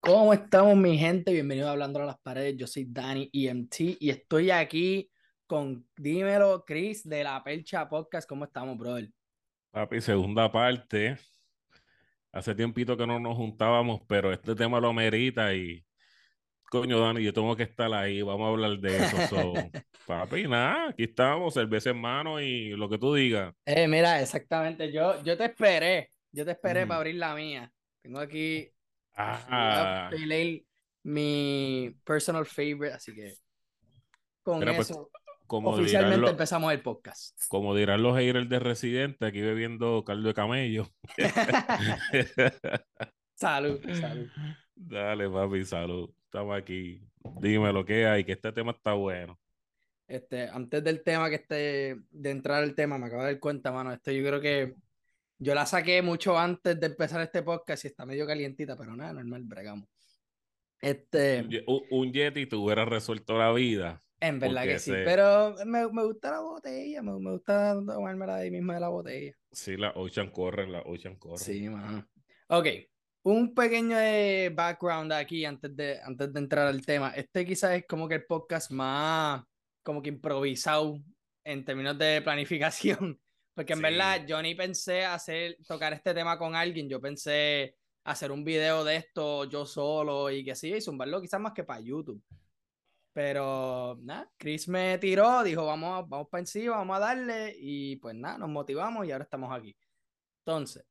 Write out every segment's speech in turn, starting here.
¿Cómo estamos, mi gente? Bienvenidos a Hablando a las Paredes. Yo soy Dani EMT y estoy aquí con Dímelo, Chris, de la Percha Podcast. ¿Cómo estamos, brother? Papi, segunda parte. Hace tiempito que no nos juntábamos, pero este tema lo amerita y coño, Dani, yo tengo que estar ahí, vamos a hablar de eso. So, papi, nada, aquí estamos, cerveza en mano y lo que tú digas. Eh, mira, exactamente, yo, yo te esperé, yo te esperé Ujú. para abrir la mía. Tengo aquí Ah, Pale Ale, mi personal favorite, así que con pues, eso como oficialmente los, empezamos el podcast. como dirán los haters de Residente, aquí bebiendo caldo de camello. salud, salud. Dale, papi, salud. Estamos aquí. Dime lo que hay, que este tema está bueno. Este, antes del tema que este, de entrar al tema, me acabo de dar cuenta, mano. Esto yo creo que yo la saqué mucho antes de empezar este podcast y está medio calientita, pero nada, normal, bregamos. Este, Un, un- Yeti te hubiera resuelto la vida. en verdad que sí, ese- pero me, me gusta la botella, me, me gusta tomármela de ahí mismo de la botella. Sí, la Ocean corre, la Ocean corre. Sí, mano. Ok, un pequeño eh, background aquí antes de, antes de entrar al tema. Este quizás es como que el podcast más como que improvisado en términos de planificación. Porque en Sí. verdad yo ni pensé hacer, tocar este tema con alguien, yo pensé hacer un video de esto yo solo y que sí, y zumbarlo quizás más que para YouTube. Pero nada, Chris me tiró, dijo vamos, vamos para encima, vamos a darle y pues nada, nos motivamos y ahora estamos aquí. Entonces,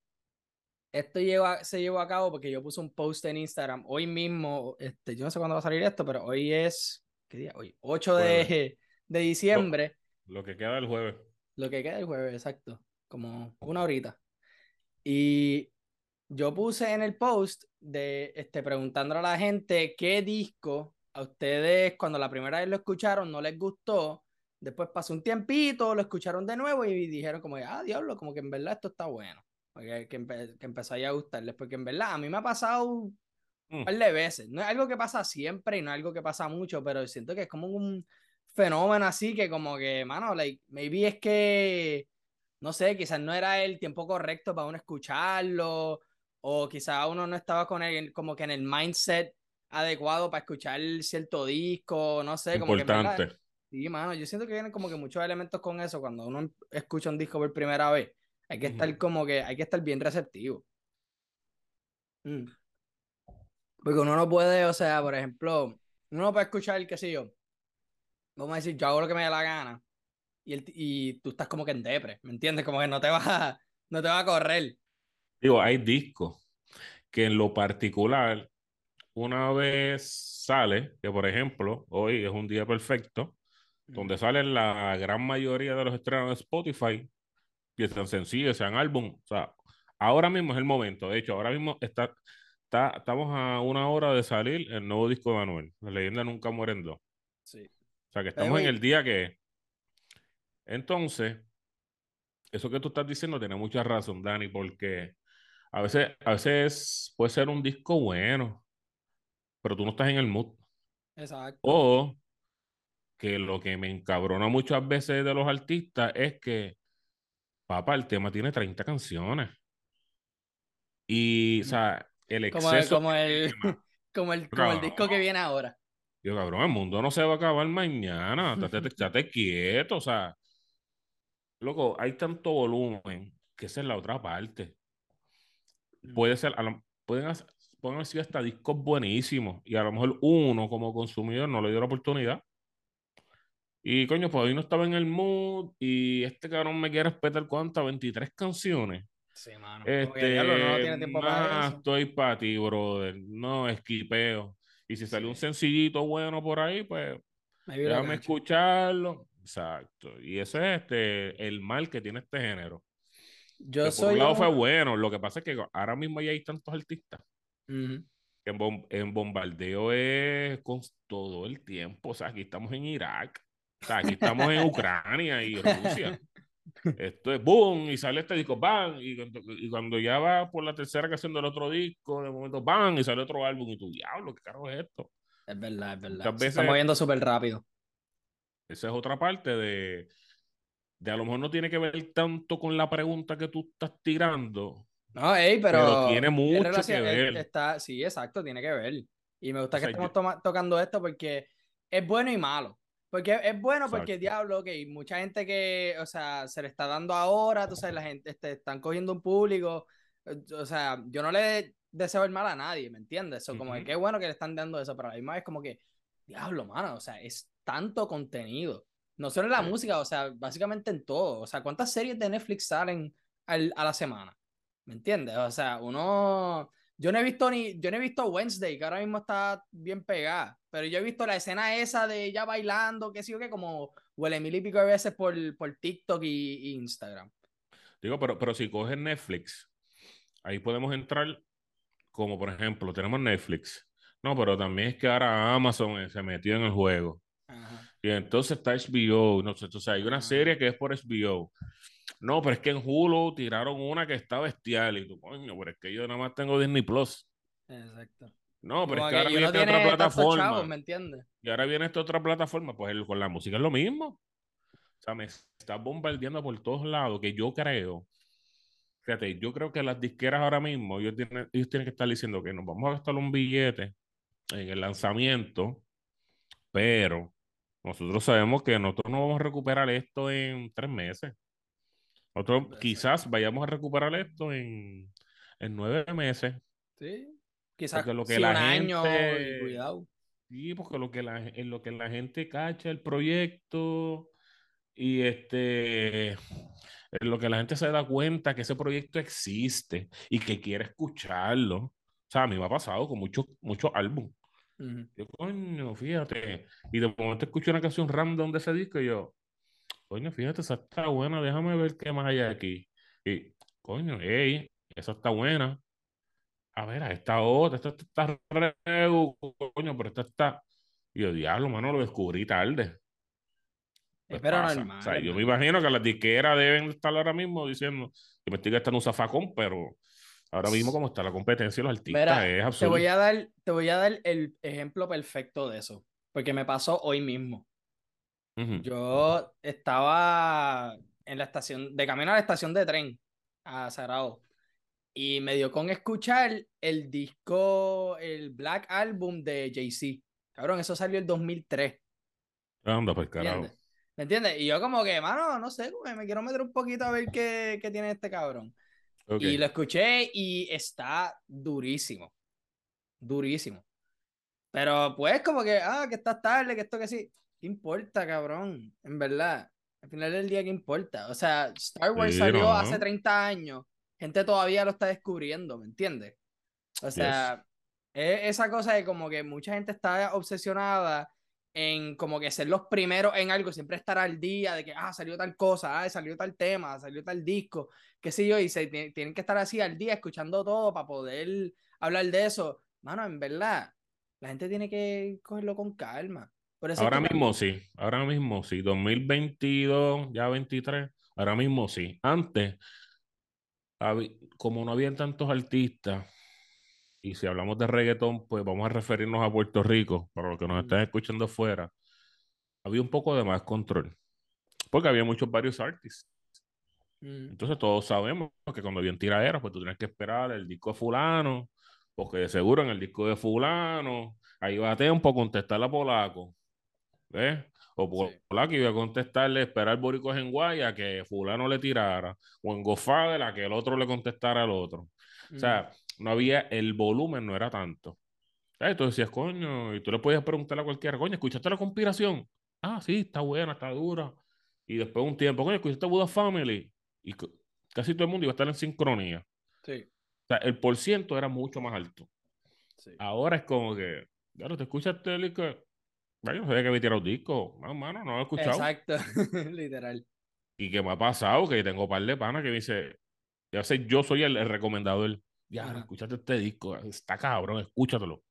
esto lleva, se llevó a cabo porque yo puse un post en Instagram hoy mismo, este, yo no sé cuándo va a salir esto, pero hoy es, ¿qué día? Hoy, 8 de, de diciembre, Lo que queda el jueves. Lo que queda el jueves, exacto, como una horita. Y yo puse en el post de, este, preguntándole a la gente qué disco a ustedes cuando la primera vez lo escucharon no les gustó, después pasó un tiempito, lo escucharon de nuevo y dijeron como, ah, diablo, como que en verdad esto está bueno. Que, empe que empezáis a gustarles, porque en verdad a mí me ha pasado un Mm. par de veces. No es algo que pasa siempre y no es algo que pasa mucho, pero siento que es como un fenómeno así que como que, mano, like, maybe es que, no sé, quizás no era el tiempo correcto para uno escucharlo, o quizás uno no estaba con el, como que en el mindset adecuado para escuchar cierto disco, no sé, como que verdad- Importante. Sí, mano, yo siento que vienen como que muchos elementos con eso cuando uno escucha un disco por primera vez. Hay que estar como que, hay que estar bien receptivo. Mm. Porque uno no puede, o sea, por ejemplo, uno no puede escuchar, qué sé yo, vamos a decir, yo hago lo que me dé la gana y, el, y tú estás como que en depre, ¿me entiendes? Como que no te va a, no te va a correr. Digo, hay discos que en lo particular, una vez sale, que por ejemplo, hoy es un día perfecto, donde salen la gran mayoría de los estrenos de Spotify, que sean sencillos, sean álbum. O sea, ahora mismo es el momento. De hecho, ahora mismo está, está, estamos a una hora de salir el nuevo disco de Manuel. La leyenda nunca muere en dos. Sí. O sea, que estamos en el día que... Entonces, eso que tú estás diciendo tiene mucha razón, Dani, porque a veces, a veces puede ser un disco bueno, pero tú no estás en el mood. Exacto. O que lo que me encabrona muchas veces de los artistas es que, papá, el tema tiene 30 canciones. Y, o sea, el Como el, exceso como el, como el, como el disco que viene ahora. Yo, cabrón, el mundo no se va a acabar mañana. Estate, quieto, o sea. Loco, hay tanto volumen que esa es la otra parte. Puede ser, a lo- pueden, hacer- pueden haber sido hasta discos buenísimos y a lo mejor uno como consumidor no le dio la oportunidad. Y coño, pues hoy no estaba en el mood y este cabrón me quiere respetar cuántas, 23 canciones. Sí, mano. Diablo, no Este, tiene tiempo para más eso. estoy para ti, brother. No, esquipeo. Y si sale un sencillito bueno por ahí, pues déjame escucharlo. Exacto. Y ese es este, el mal que tiene este género. Yo Que por un lado un- fue bueno, lo que pasa es que ahora mismo ya hay tantos artistas que en, bom- en bombardeo es con todo el tiempo. O sea, aquí estamos en Irak, o sea, aquí estamos en Ucrania y Rusia. Esto es boom, y sale este disco, bam, y, cuando- y cuando ya va por la tercera canción del otro disco, de momento, bam, y sale otro álbum, y tú, diablo, ¿qué carajo es esto? Es verdad, es verdad. Muchas Se está veces- moviendo súper rápido. Esa es otra parte de, de a lo mejor no tiene que ver tanto con la pregunta que tú estás tirando, No, ey, pero, pero tiene mucho que relación- es- ver. Está, sí, exacto, tiene que ver. Y me gusta O que estemos yo- tocando esto porque es bueno y malo. Porque es bueno porque, Exacto. diablo, ok, mucha gente que, o sea, se le está dando ahora, tú sabes, la gente, este, están cogiendo un público. eh, O sea, yo no le deseo el mal a nadie, ¿me entiendes? Eso, como que qué bueno que le están dando eso, pero a la misma vez como que, diablo, mano, o sea, es tanto contenido. No solo en la música, o sea, básicamente en todo. O sea, ¿cuántas series de Netflix salen al- a la semana? ¿Me entiendes? O sea, uno. Yo no he visto ni. Yo no he visto Wednesday, que ahora mismo está bien pegada. Pero yo he visto la escena esa de ella bailando, que sí o qué, como huele mil y pico de veces por, por TikTok y, y Instagram. Digo, pero, pero si coges Netflix, ahí podemos entrar, como por ejemplo, tenemos Netflix. No, pero también es que ahora Amazon eh, se metió en el juego. Ajá. Y entonces está HBO. No sé, sea, hay una serie que es por HBO. No, pero es que en Hulu tiraron una que está bestial. Y tú, coño, pero es que yo nada más tengo Disney Plus. Exacto. No, pero Como es que ahora viene otra tiene tantos plataforma. chavos, ¿me entiendes? Y ahora viene esta otra plataforma. Pues el- con la música es lo mismo. O sea, me está bombardeando por todos lados. Que yo creo, fíjate, yo creo que las disqueras ahora mismo, ellos tienen, ellos tienen que estar diciendo que nos vamos a gastar un billete en el lanzamiento, pero nosotros sabemos que nosotros no vamos a recuperar esto en tres meses. Exacto. quizás vayamos a recuperar esto en, en nueve meses. Sí. Quizás Porque lo que sí, la un año gente- y cuidado. Sí, porque lo que la, en lo que la gente cacha el proyecto y este en lo que la gente se da cuenta que ese proyecto existe y que quiere escucharlo. O sea, a mí me ha pasado con muchos muchos álbumes. Yo, coño, fíjate. Y de momento escucho una canción random de ese disco y yo, coño, fíjate, esa está buena, déjame ver qué más hay aquí. Y, coño, hey, esa está buena. A ver, esta otra, esta, esta está re, coño, pero esta está. Y yo, diablo, mano, lo descubrí tarde. Pues pero pasa. normal. O sea, yo me imagino que las disqueras deben estar ahora mismo diciendo que me estoy gastando un zafacón, pero ahora mismo como está la competencia de los artistas Mira, es te absurdo. voy a dar, te voy a dar el ejemplo perfecto de eso, porque me pasó hoy mismo. Yo estaba en la estación, de camino a la estación de tren a Sarao, y me dio con escuchar el disco, el Black Album de Jay-Z. Cabrón, eso salió en 2003. Anda, pues carajo. ¿Entiendes? ¿Me entiendes? Y yo como que, mano, no sé, me quiero meter un poquito a ver qué, qué tiene este cabrón. Y lo escuché y está durísimo. Durísimo. Pero pues como que, ah, que estás tarde, que esto que sí. ¿Qué importa, cabrón? En verdad. Al final del día, ¿qué importa? O sea, Star Wars Sí, salió no. hace 30 años. Gente todavía lo está descubriendo, ¿me entiendes? O sea, es esa cosa de como que mucha gente está obsesionada en como que ser los primeros en algo, siempre estar al día de que, ah, salió tal cosa, ah, salió tal tema, salió tal disco, qué sé yo, y se ti- tienen que estar así al día escuchando todo para poder hablar de eso. Mano, en verdad, la gente tiene que cogerlo con calma. Por eso es Ahora mismo sí, ahora mismo sí, 2022, ya 23, ahora mismo sí. Antes, como no habían tantos artistas, y si hablamos de reggaetón, pues vamos a referirnos a Puerto Rico, para los que nos Mm. están escuchando fuera, había un poco de más control, porque había muchos varios artistas. Mm, Entonces todos sabemos que cuando había tiraderas, pues tú tienes que esperar el disco de fulano, porque de seguro en el disco de fulano, ahí va a tiempo a contestarle a Polaco, ¿ves? O Pol- Sí. Polaco iba a contestarle, esperar Boricos en Guaya que fulano le tirara, o en Godfather a que el otro le contestara al otro. O sea, no había, el volumen no era tanto. ¿Sabes? Tú decías, coño, y tú le podías preguntar a cualquiera, coño, ¿escuchaste la conspiración? Ah, sí, está buena, está dura. Y después de un tiempo, coño, ¿escuchaste Buda Family? Y casi todo el mundo iba a estar en sincronía. sí, O sea, el por ciento era mucho más alto. sí. Ahora es como que, claro, te escuchaste el no sabía que había tirado disco. No, mano, no lo he escuchado. Exacto, literal. Y que me ha pasado que tengo un par de panas que me dice, ya sé, yo soy el, el recomendador. Ya, escúchate este disco, está cabrón, escúchatelo.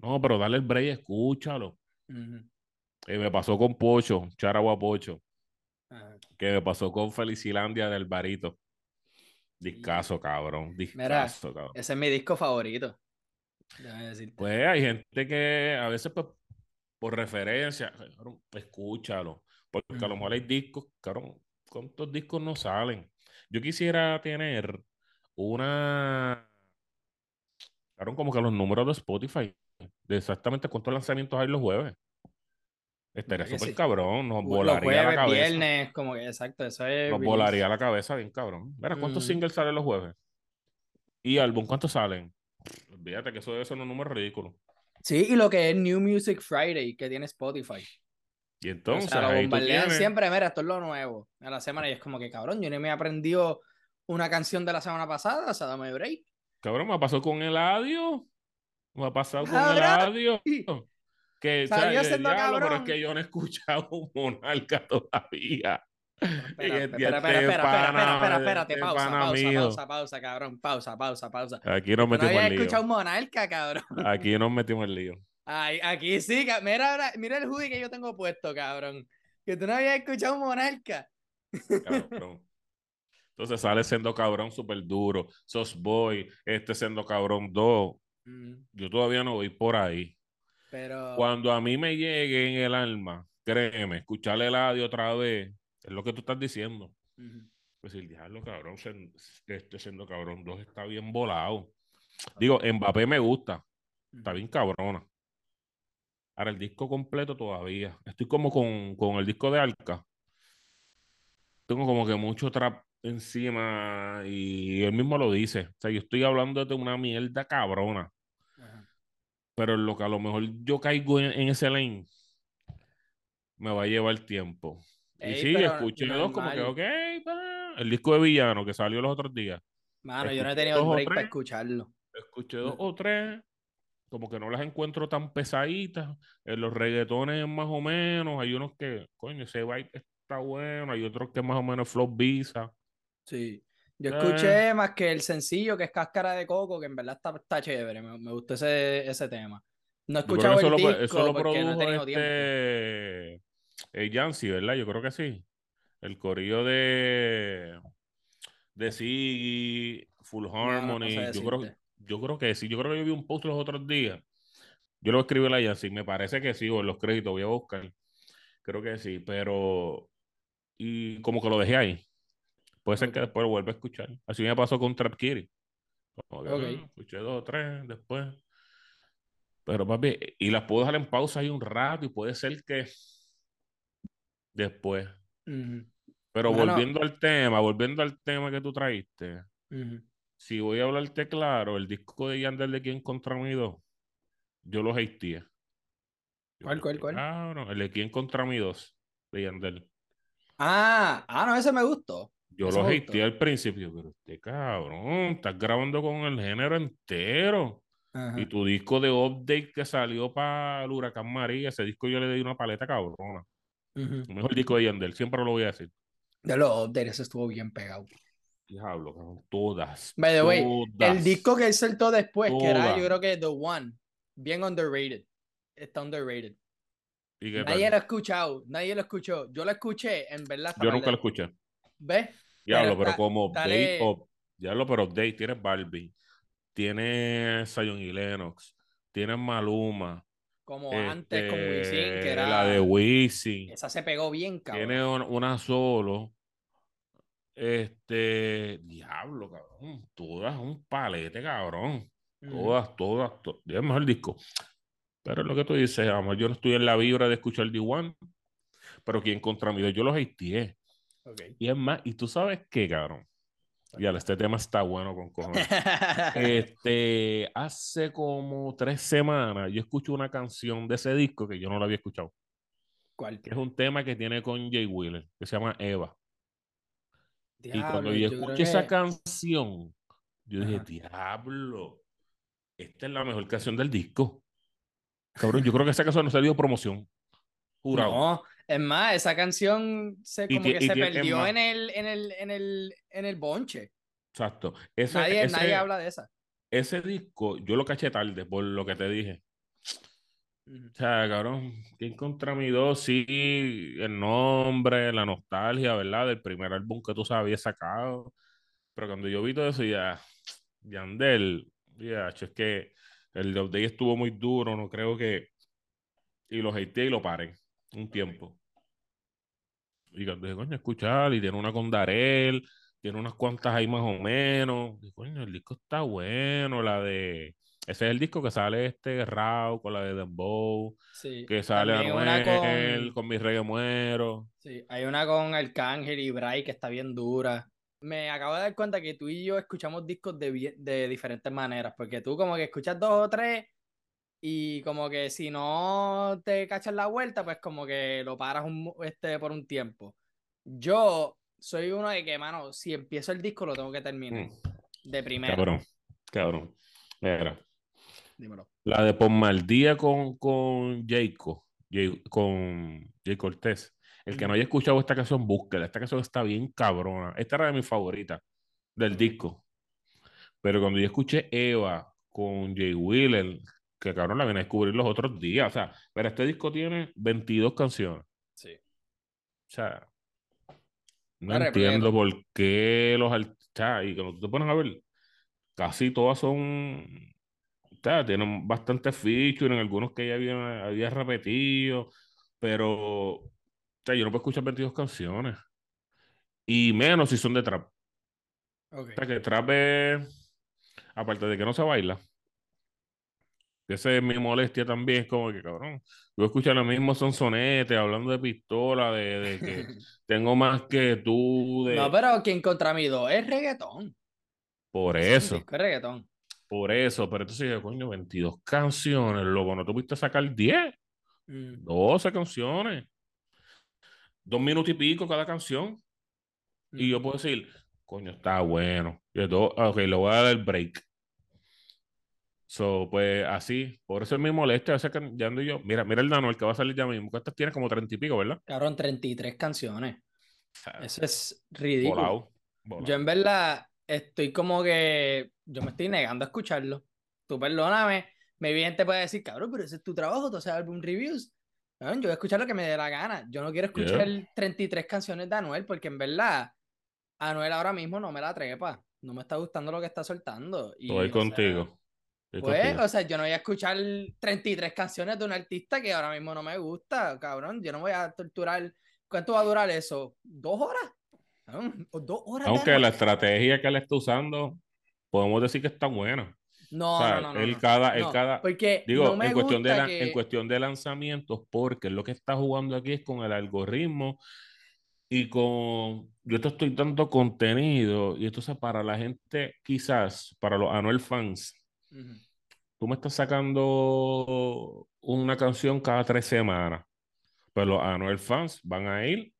No, pero dale el break, escúchalo. Y me pasó con Pocho, Charagua Pocho, que me pasó con Felicilandia del Barito. Discaso, cabrón, discaso, cabrón. Ese es mi disco favorito. Pues hay gente que a veces, pues, por referencia, cabrón, escúchalo. Porque a lo mejor hay discos, cabrón, ¿cuántos discos no salen? Yo quisiera tener una. Sacaron como que los números de Spotify, de exactamente cuántos lanzamientos hay los jueves. Estaría ¿Verdad que súper sí? cabrón, nos volaría la jueves, cabeza. viernes, como que exacto, eso es. Nos release. volaría la cabeza bien cabrón. Mira, ¿cuántos Mm. singles salen los jueves? ¿Y álbum cuántos salen? Olvídate que eso debe ser un número ridículo. Sí, y lo que es New Music Friday, que tiene Spotify. Y O entonces, sea, lo bombardean siempre, mira, esto es lo nuevo. A la semana y es como que, cabrón, yo ni me he aprendido una canción de la semana pasada, o sea, dame break. cabrón, me ha pasado con el audio. Me ha pasado con Cabrón. el audio. Que, o sea, yo, diablo, pero es cabrón. que yo no he escuchado un monarca todavía. Espera, Y espera, este espera, espera, espera, espera, espérate, este pausa, pausa, pausa, pausa, cabrón, pausa, pausa, pausa. Aquí nos no metimos en lío. escuchado Monarca, cabrón. Aquí nos metimos en lío. Ay, aquí sí, mira, mira el hoodie que yo tengo puesto, cabrón. Que tú no habías escuchado Monarca. Cabrón. Entonces sale siendo cabrón súper duro. Sos Boy, este siendo cabrón 2. Mm, Yo todavía no voy por ahí. Pero. Cuando a mí me llegue en el alma, créeme, escucharle el audio otra vez, es lo que tú estás diciendo. Ujú. Pues el diablo, cabrón, sen- este siendo cabrón 2 está bien volado. Digo, Mbappé me gusta, está bien cabrona. Ahora el disco completo todavía. Estoy como con, con el disco de Arca. Tengo como que mucho trap encima y él mismo lo dice. O sea, yo estoy hablando de una mierda cabrona. Ajá. Pero lo que a lo mejor yo caigo en, en ese lane, me va a llevar tiempo. Y sí, escuché dos como que, ok, el disco de Villano que salió los otros días. Mano, yo no he tenido break para escucharlo. Escuché dos o tres, como que no las encuentro tan pesaditas. En los reggaetones más o menos, hay unos que, coño, ese vibe está bueno, hay otros que más o menos flow visa. Sí. Yo Eh. escuché más que el sencillo, que es Cáscara de Coco, que en verdad está, está chévere. Me, me gustó ese, ese tema. No he escuchado eso el lo, disco eso lo porque no he tenido tiempo. Eh, Yancy, ¿verdad? Yo creo que sí. El corillo de de Siggy, Full No, no Harmony. sé yo creo, yo creo que sí. Yo creo que yo vi un post los otros días. Yo lo escribí a la Yancy. Me parece que sí, o en los créditos voy a buscar. Creo que sí, pero y como que lo dejé ahí. Puede ser que después lo vuelva a escuchar. Así me pasó con Trap Kitty. Como que, Ok. ah, escuché dos o tres después. Pero papi, y las puedo dejar en pausa ahí un rato y puede ser que después. Pero volviendo al tema, volviendo al tema que tú traíste, si voy a hablarte claro, el disco de Yandel de Quién contra mí dos, yo lo hateé. ¿Cuál, cuál, cuál? Cabrón, el de Quién contra mí dos, de Yandel. Ah, ah, no, ese me gustó. Yo Ese lo me hateé al principio, pero este cabrón, estás grabando con el género entero. Ajá. Y tu disco de update que salió para el Huracán María, ese disco yo le di una paleta cabrona. El mejor disco de Yandel, siempre lo voy a decir. De los updates, ese estuvo bien pegado. Diablo, cabrón, todas. By the way, todas. el disco que él soltó después, que era yo creo que The One, bien underrated. Está underrated. ¿Y qué Nadie lo ha escuchado, nadie lo escuchó. Yo lo escuché, en verdad. Yo nunca lo escuché. ¿Ves? Diablo, Pero pero como update, dale- up- diablo, pero update, tienes Barbie, tienes Zion y Lennox, tienes Maluma, Como antes con Wisin, este, que era. la de Wisin, Esa se pegó bien, cabrón. tiene un- una solo, este, diablo, cabrón, todas un palete, cabrón, Ujú. todas, todas, to- es el mejor disco. Pero es lo que tú dices, amor, yo no estoy en la vibra de escuchar D1, pero quien contra mí, yo los hateé. Y es más, y tú sabes qué, cabrón. Ya, este tema está bueno con cojones. Este, hace como tres semanas yo escuché una canción de ese disco que yo no la había escuchado, ¿Cuál? que es un tema que tiene con Jay Wheeler, que se llama Eva. y cuando yo creo escuché esa canción, yo dije, diablo, esta es la mejor canción del disco. Cabrón, yo creo que esa canción no se dio promoción. Jurado. No, es más, esa canción se, como que se perdió en el, en el, en el, en el bonche. Exacto. Ese, Nadie, ese- nadie habla de esa. ese disco yo lo caché tarde por lo que te dije. O sea, cabrón, ¿quién contra mi dos? Sí, el nombre, la nostalgia, ¿verdad? Del primer álbum que tú sabías sacado. Pero cuando yo vi todo eso, ya, Yandel, ya, es que el de estuvo muy duro, no creo que. Y lo hateé y lo paré un tiempo. Y cuando dije, coño, escuchar, y tiene una con Darel, tiene unas cuantas ahí más o menos. Y, coño, el disco está bueno, la de... Ese es el disco que sale este Raw con la de Dembow, Sí. que sale Anuel con- con Mi Reggae Muero. Sí, hay una con Arcángel y Bray que está bien dura. Me acabo de dar cuenta que tú y yo escuchamos discos de, de diferentes maneras, porque tú como que escuchas dos o tres y como que si no te cachas la vuelta, pues como que lo paras un, este, por un tiempo. Yo soy uno de que, mano, si empiezo el disco lo tengo que terminar. Mm, De primera. cabrón, cabrón. Mira, Dímelo. la de Pomaldía con, con Jayco, Jay- con Jay Cortés. El que no haya escuchado esta canción, búsquela. Esta canción está bien cabrona. Esta era de mis favoritas del disco. Pero cuando yo escuché Eva con Jay Wheeler, que cabrón la vine a descubrir los otros días. O sea, pero este disco tiene 22 canciones. Sí. O sea, no entiendo por qué los artistas, y cuando tú te pones a ver, casi todas son, o sea, tienen bastantes features, en algunos que ya había, había repetido, pero, o sea, yo no puedo escuchar 22 canciones. Y menos si son de trap. Ok. O sea, que trap es, aparte de que no se baila, que esa es mi molestia también, es como que, cabrón, yo escucho lo mismo sonsonete, hablando de pistola, de, de que tengo más que tú, de... No, pero quien contra mí dos es reggaetón. Por es eso. de reggaetón. Por eso, pero entonces coño, 22 canciones, loco, no tuviste sacar 10, Mm, 12 canciones, dos minutos y pico cada canción, y yo mm. puedo decir, coño, está bueno, y de todo, ok, le voy a dar el break. So, pues así, por eso es mi molestia, a veces que ya ando yo, mira, mira el Dano, el que va a salir ya mismo, que este tiene como 30 y pico, ¿verdad? Cabrón, 33 canciones. O sea, Eso es ridículo. volado, volado. Yo en verdad estoy como que yo me estoy negando a escucharlo. Tú perdóname, me bien te puede decir, cabrón, pero ese es tu trabajo, tú haces álbum reviews. Cabrón, yo voy a escuchar lo que me dé la gana. Yo no quiero escuchar 33 canciones de Anuel porque en verdad Anuel ahora mismo no me la trepa. No me está gustando lo que está soltando. Y, Estoy o sea, contigo. Pues, o sea, yo no voy a escuchar 33 canciones de un artista que ahora mismo no me gusta, cabrón. Yo no voy a torturar. ¿Cuánto va a durar eso? ¿Dos horas? Cabrón, ¿o ¿Dos horas? Aunque la estrategia que él está usando, podemos decir que está buena. No, O sea, no, no, no. él no. cada, él No, cada, porque digo, no en cuestión de la- que... en cuestión de lanzamientos, porque lo que está jugando aquí es con el algoritmo y con, yo te estoy dando contenido y entonces para la gente, quizás, para los Anuel fans, Tú me estás sacando una canción cada tres semanas, pero los Anuel fans van a ir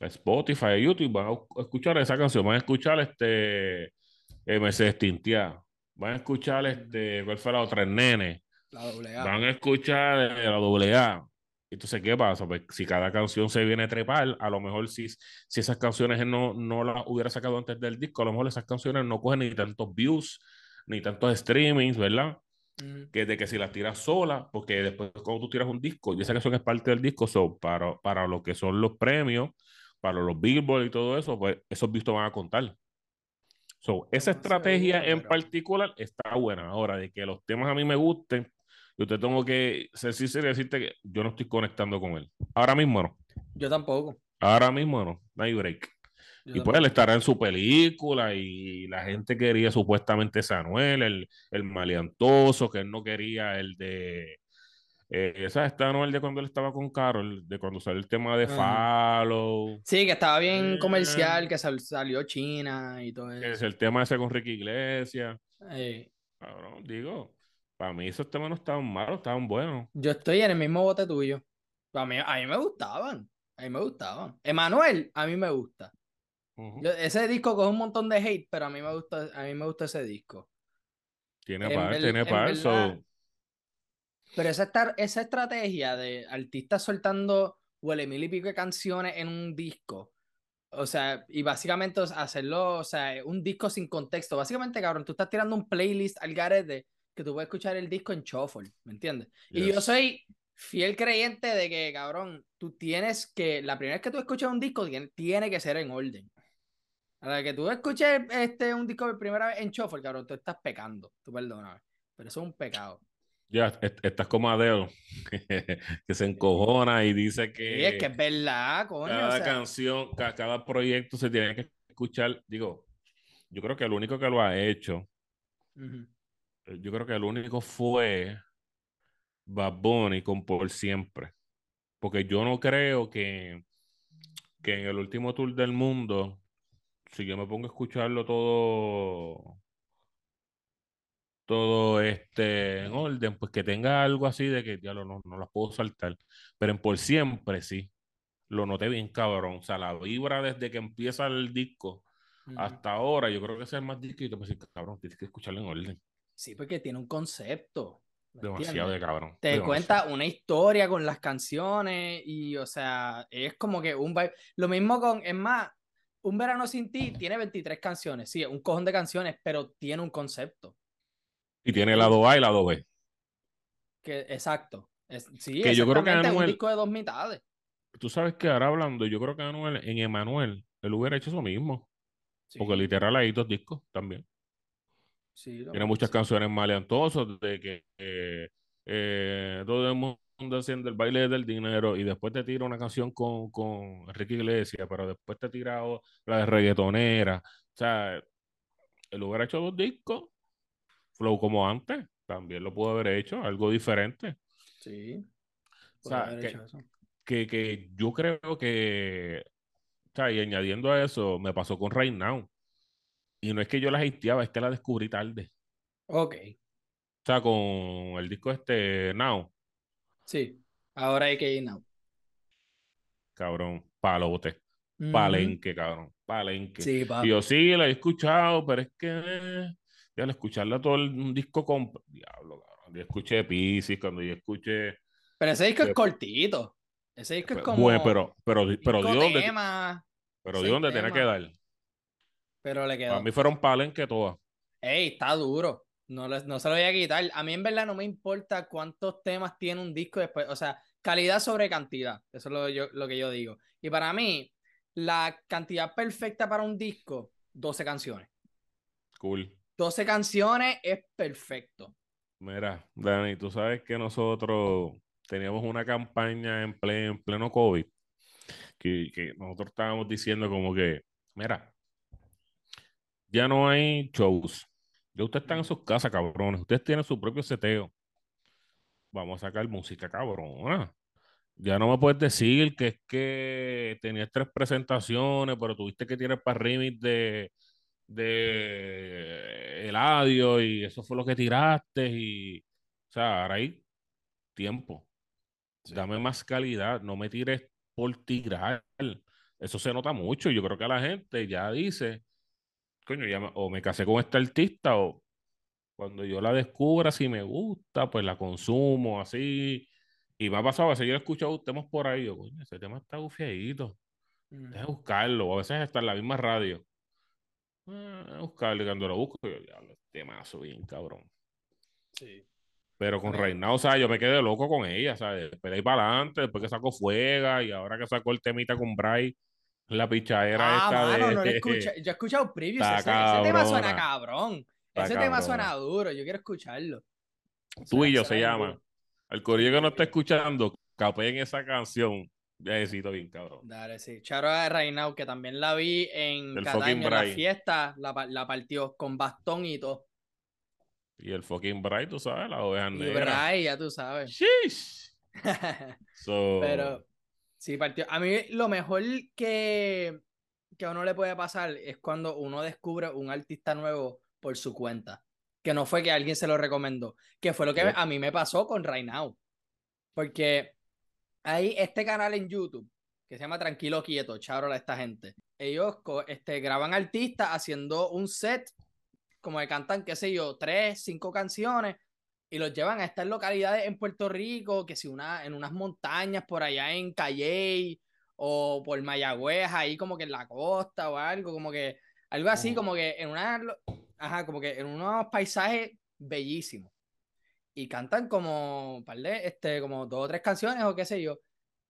a Spotify, a YouTube, van a escuchar esa canción, van a escuchar este MC Tintia, van a escuchar este, ¿cuál fue la otra? El Nene, La van a escuchar eh, la doble A. Entonces, ¿qué pasa? Pues si cada canción se viene a trepar, a lo mejor si, si esas canciones no, no las hubiera sacado antes del disco, a lo mejor esas canciones no cogen ni tantos views, ni tantos streamings, ¿verdad? Que de que si las tiras sola, porque después cuando tú tiras un disco, y esa canción es parte del disco, so, para, para lo que son los premios, para los Billboard y todo eso, pues esos vistos van a contar. So, esa estrategia en particular está buena. Ahora, de que los temas a mí me gusten, yo te tengo que ser sincero y decirte que yo no estoy conectando con él. Ahora mismo no. Yo tampoco. Ahora mismo no. No hay break. Yo Y pues él estará en su película y la gente quería supuestamente ese Anuel, el, el maleantoso, que él no quería el de... Eh, esa está Anuel de cuando él estaba con Carol, de cuando salió el tema de Ajá. Follow, Sí, que estaba bien Eh. comercial, que sal- salió China y todo que es eso. el tema ese con Ricky Iglesias. Eh, Cabrón, digo, para mí esos temas no estaban malos, estaban buenos. yo estoy en el mismo bote tuyo. A mí, a mí me gustaban. A mí me gustaban. Emanuel, a mí me gusta. Ese disco coge un montón de hate, pero a mí me gusta, a mí me gusta ese disco. Tiene En par, ver- tiene en par, so, Pero esa, estar- esa estrategia de artistas soltando huele mil y pico de canciones en un disco. O sea, y básicamente hacerlo, o sea, un disco sin contexto. Básicamente, cabrón, tú estás tirando un playlist al garete que tú puedes escuchar el disco en shuffle, ¿me entiendes? Y yo soy fiel creyente de que, cabrón, tú tienes que, la primera vez que tú escuchas un disco, tiene, tiene que ser en orden. A la que tú escuches este, un disco por primera vez en shuffle, cabrón, tú estás pecando, tú perdóname. Pero eso es un pecado. Ya, est- estás como Adele, que se encojona y dice Sí, es que que es verdad, coño. cada o sea, canción, ca- cada proyecto se tiene que escuchar, digo, yo creo que el único que lo ha hecho, yo creo que el único fue Bad Bunny con Por Siempre. Porque yo no creo que, que en el último tour del mundo, si yo me pongo a escucharlo todo, todo este en orden, pues que tenga algo así de que ya lo, no, no las puedo saltar. Pero en Por Siempre sí, lo noté bien cabrón. O sea, la vibra desde que empieza el disco hasta ahora, yo creo que ese es el más disquito, pues sí, cabrón, tienes que escucharlo en orden. Sí, porque tiene un concepto. ¿me Demasiado de cabrón. Te demasiado. cuenta una historia con las canciones y, o sea, es como que un vibe. Lo mismo con, es más, Un Verano Sin Ti tiene 23 canciones, sí, un cojón de canciones, pero tiene un concepto. Y tiene el lado A y lado B. Que, exacto. Es, sí, Que yo creo que exactamente, es un Anuel- disco de dos mitades. Tú sabes que ahora hablando, yo creo que Anuel, en Emanuel, él hubiera hecho eso mismo. Sí, Porque literal hay dos discos también. sí, Tiene muchas canciones maleantosas de que eh, eh, todo el mundo haciendo el baile del dinero y después te tira una canción con, con Enrique Iglesias, pero después te tira la de reggaetonera. O sea, él hubiera hecho dos discos, flow como antes, también lo pudo haber hecho, algo diferente. Sí. O sea, que, que yo creo que, o sea, y añadiendo a eso, me pasó con Right Now. Y no es que yo la hateaba, es que la descubrí tarde. Ok, O sea, con el disco este Now, sí. Ahora hay que ir now. cabrón, palote, Ujú. palenque, cabrón, palenque. Sí, Y yo sí, la he escuchado, pero es que eh, ya al escucharla todo el, un disco con... Diablo, cabrón. Yo escuché Pisces, cuando yo escuché... Pero ese disco es Pero- cortito. Ese disco es Pues, como bueno, pero, pero, pero cinco dio donde, temas, pero seis dio donde tenía que dar. pero le quedó. mí fueron palenque todas. Ey, está duro. No, no se lo voy a quitar. A mí en verdad no me importa cuántos temas tiene un disco después. O sea, calidad sobre cantidad. Eso es lo, yo- lo que yo digo. Y para mí, la cantidad perfecta para un disco, 12 canciones. Cool. 12 canciones es perfecto. Mira, Dani, tú sabes que nosotros teníamos una campaña en, ple- en pleno COVID que, que nosotros estábamos diciendo como que, mira, ya no hay shows. Ya ustedes están en sus casas, cabrones. Ustedes tienen su propio seteo. Vamos a sacar música cabrona. Ya no me puedes decir que es que tenías tres presentaciones, pero tuviste que tirar para remix de, de Eladio y eso fue lo que tiraste. Y, o sea, ahora hay tiempo. Sí. Dame más calidad, no me tires por tirar. Eso se nota mucho. Yo creo que la gente ya dice, coño, ya me- o me casé con este artista o cuando yo la descubra, si me gusta, pues la consumo así. Y me ha pasado, a veces yo he escuchado temas por ahí, yo, coño, ese tema está bufiadito. Mm. Deja buscarlo, o a veces está en la misma radio. Ah, buscarlo, y cuando lo busco, yo, diablo, este temazo bien cabrón. Sí. Pero con Reina, o sea, yo me quedé loco con ella, ¿sabes? Después de ahí para adelante, después que sacó Fuega y ahora que sacó el temita con Bray, la pichadera Ah, esta mano, de... no lo escucha. Yo he escuchado previews. Ese, ese tema suena cabrón. Está ese tema cabrona. suena duro. Yo quiero escucharlo. Tú y yo se llama. duro. Al corillo que no está escuchando, capeen esa canción. Ya necesito bien, cabrón. Dale, sí. Charo de Reinao, que también la vi en Del Cataño, en la Bray. fiesta, la, la partió con bastón y todo. Y el fucking Bright, tú sabes, la oveja Y negra. Bray, ya tú sabes. Sheesh. So, Pero sí, partió. A mí lo mejor que, que a uno le puede pasar es cuando uno descubre un artista nuevo por su cuenta. Que no fue que alguien se lo recomendó. Que fue lo que a mí me pasó con Right Now. Porque hay este canal en YouTube que se llama Tranquilo Quieto, charola esta gente. Ellos este, graban artistas haciendo un set, como que cantan, qué sé yo, tres, cinco canciones, y los llevan a estas localidades en Puerto Rico, que si una, en unas montañas por allá en Calley o por Mayagüez, ahí como que en la costa o algo, como que algo así, como que en una, ajá, como que en unos paisajes bellísimos. Y cantan como, de, este, como dos o tres canciones o qué sé yo.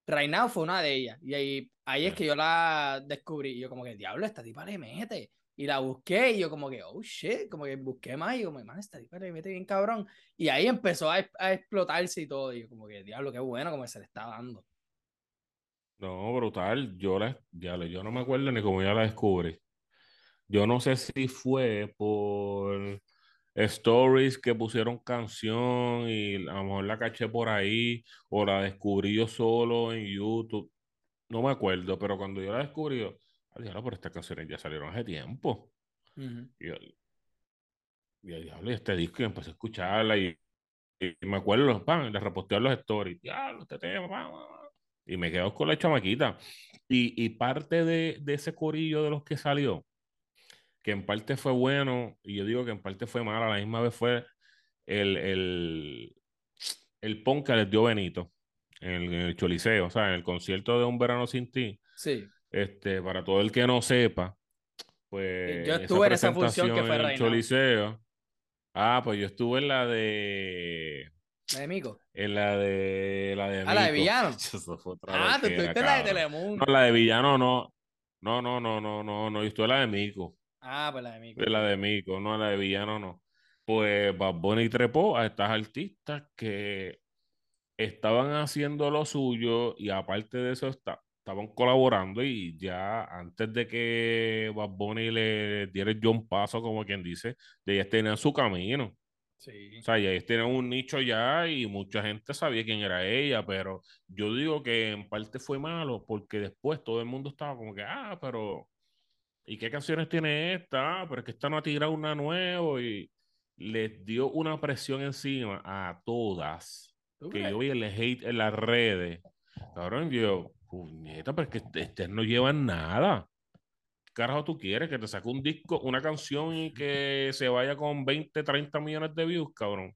Right Now fue una de ellas. Y ahí, ahí es que yo la descubrí. Y yo como que, diablo, esta tipa le mete. Y la busqué y yo como que, oh shit, como que busqué más y como, man, esta tipa le mete bien cabrón. Y ahí empezó a, a explotarse y todo. Y yo como que, diablo, qué bueno como se le está dando. no, brutal. Yo la, ya, yo no me acuerdo ni cómo ya la descubrí. Yo no sé si fue por stories que pusieron canción y a lo mejor la caché por ahí o la descubrí yo solo en YouTube. No me acuerdo, pero cuando yo la descubrí, yo, diablo, pero estas canciones ya salieron hace tiempo. Y yo, y yo, diablo, y este disco y empecé a escucharla y, y me acuerdo, pan, de repostear los stories. Diablo, este tema, pan, pan, pan. Y me quedo con la chamaquita. Y, y parte de, de ese corillo de los que salió, que en parte fue bueno, y yo digo que en parte fue malo, a la misma vez fue el, el, el pon que les dio Benito en el, en el Choliseo, o sea, en el concierto de Un Verano Sin Ti. Sí. Este, para todo el que no sepa, pues Yo estuve en esa función que fue en el. Choliseo. Ah, pues yo estuve en la de ¿La de Mico? en la de la de Ah, la de. Villano. Eso fue otra Ah, tú estuviste en la de. Telemundo. No, la de Villano no. No, no, no, no, no, no. Yo estuve en la de Mico. Ah, pues la de Mico. La de Mico, no, la de Villano no. Pues Bad Bunny trepó a estas artistas que estaban haciendo lo suyo y aparte de eso está- estaban colaborando y ya antes de que Bad Bunny le diera el John Paso, como quien dice, ya ellas tenían su camino. Sí. O sea, ya ellos tenían un nicho ya y mucha gente sabía quién era ella, pero yo digo que en parte fue malo porque después todo el mundo estaba como que, ah, pero ¿y qué canciones tiene esta? Ah, pero es que esta no ha tirado una nueva y les dio una presión encima a todas ¿Tú que yo vi el hate en las redes. Cabrón, yo, puñeta, pero es que este no llevan nada. ¿Qué carajo tú quieres? Que te saque un disco, una canción y que se vaya con 20, 30 millones de views, cabrón.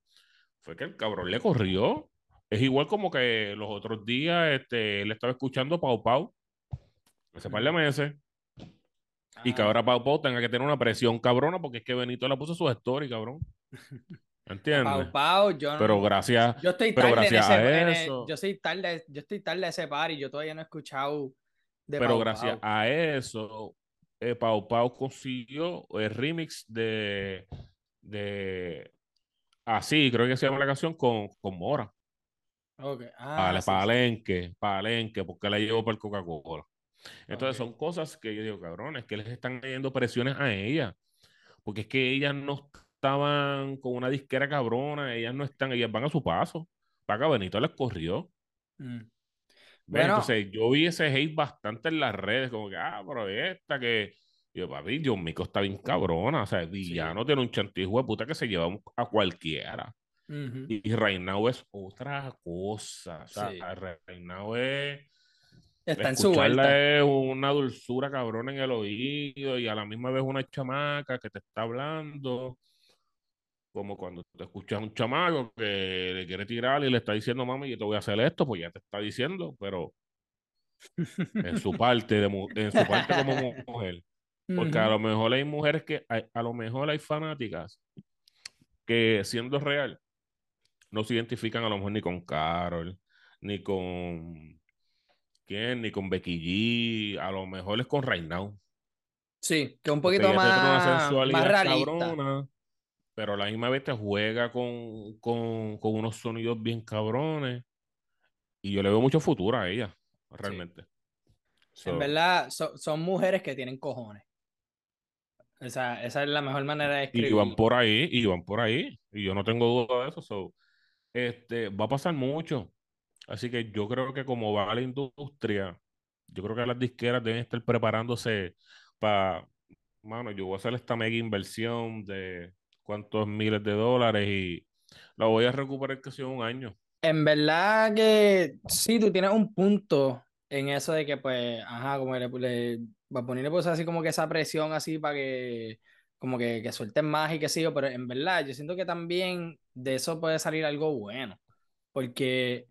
Fue que el cabrón le corrió. Es igual como que los otros días este, él estaba escuchando Pau Pau hace par de meses y que Ah, ahora Pau Pau tenga que tener una presión cabrona porque es que Benito le puso su story, cabrón. ¿Entiendes? Pau Pau, yo no. Pero gracias, Yo estoy pero tarde en gracias ese. a en el- eso- yo soy tarde, yo estoy tarde a ese par y yo todavía no he escuchado de pero Pau gracias a eso, eh, Pau Pau consiguió el remix de, de así, creo que se llama la canción con, con Mora. Ok. Ah, Para sí, sí. Palenque, Palenque, porque la llevó para el Coca-Cola. Entonces son cosas que yo digo, cabrón, es que les están yendo presiones a ella. Porque es que ellas no estaban con una disquera cabrona, ellas no están, ellas van a su paso. Para que Benito les corrió. Mm. Entonces yo vi ese hate bastante en las redes, como que, ah, pero esta que. Y yo, papi, John Mico está bien cabrona. O sea, Villano tiene un chantijo de puta que se lleva a cualquiera. Y, y Reinao es otra cosa. O sea, Sí. Reinao es. Está en su vuelta. es una dulzura cabrona en el oído y a la misma vez una chamaca que te está hablando. Como cuando te escuchas a un chamaco que le quiere tirar y le está diciendo, mami, yo te voy a hacer esto, pues ya te está diciendo, pero en su parte, de, en su parte como mu- mujer. Porque a lo mejor hay mujeres que, hay- a lo mejor hay fanáticas que siendo real no se identifican a lo mejor ni con Carol, ni con ¿quién? Ni con Becky G, a lo mejor es con Reinao. Sí, que un poquito más, más realista. cabrona, pero a la misma vez te juega con, con, con unos sonidos bien cabrones. Y yo le veo mucho futuro a ella, realmente. So, En verdad, so- son mujeres que tienen cojones. O sea, esa es la mejor manera de y escribirlo. van por ahí, y van por ahí. Y yo no tengo duda de eso. so, este, va a pasar mucho. Así que yo creo que como va la industria, yo creo que las disqueras deben estar preparándose para, mano, yo voy a hacer esta mega inversión de cuántos miles de dólares y la voy a recuperar casi un año. En verdad que sí, tú tienes un punto en eso de que, pues, ajá, como le, le va a ponerle pues así como que esa presión así para que, como que, que suelten más y qué sé yo, pero en verdad yo siento que también de eso puede salir algo bueno, porque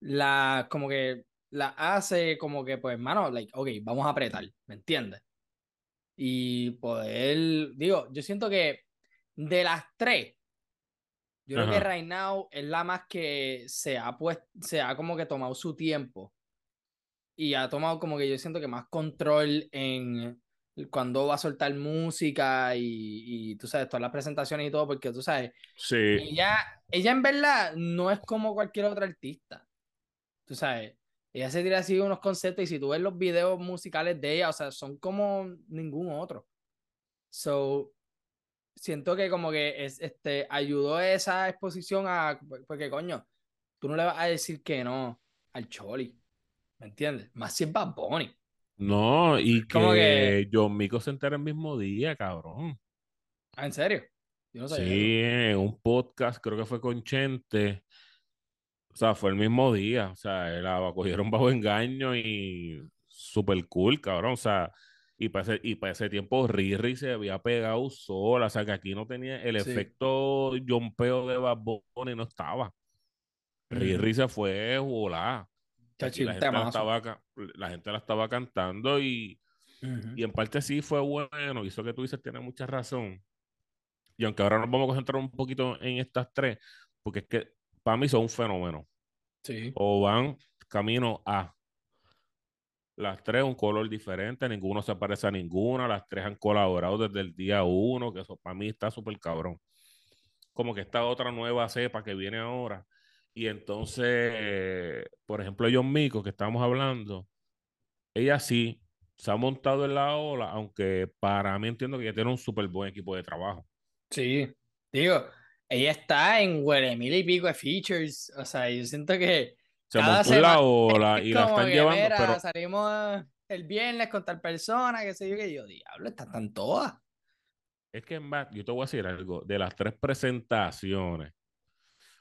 la, como que la hace como que, pues, mano, like, ok, vamos a apretar, ¿me entiendes? Y poder, digo, yo siento que de las tres, yo creo que. Right Now es la más que se ha puesto, se ha como que tomado su tiempo y ha tomado como que yo siento que más control en cuando va a soltar música y, y tú sabes, todas las presentaciones y todo, porque tú sabes, Sí, ella, ella en verdad no es como cualquier otra artista. Tú sabes, ella se tira así unos conceptos y si tú ves los videos musicales de ella, o sea, son como ningún otro. So, siento que como que es, este, ayudó esa exposición a, porque coño, tú no le vas a decir que no al Choli, ¿me entiendes? Más si es Bad Bunny. No, y Como que, que- John Mico se entera el mismo día, cabrón. Ah, ¿en serio? Yo no sabía. Sí, en un podcast, creo que fue con Chente. O sea, fue el mismo día. O sea, la cogieron bajo engaño y súper cool, cabrón. O sea, y para ese, y para ese tiempo Riri se había pegado sola. O sea, que aquí no tenía el Sí. efecto jumpeo de Bad Bunny, no estaba. Riri Ujú. se fue Chachi, la gente la estaba, ca- la gente la estaba cantando y, y en parte sí fue bueno. Y eso que tú dices tiene mucha razón. Y aunque ahora nos vamos a concentrar un poquito en estas tres, porque es que para mí son un fenómeno. Sí. O van camino a las tres un color diferente, ninguno se parece a ninguna, las tres han colaborado desde el día uno, que eso para mí está súper cabrón. Como que esta otra nueva cepa que viene ahora. Y entonces, por ejemplo, John Mico, que estamos hablando, ella sí se ha montado en la ola, aunque para mí entiendo que ella tiene un súper buen equipo de trabajo. Sí. Digo, ella está en huele y pico features. O sea, yo siento que Se cada montó la ola es y la están que, llevando, mira, pero salimos el viernes con tal persona, qué sé yo, que yo, diablo, están tan todas. es que en verdad, yo te voy a decir algo, de las tres presentaciones,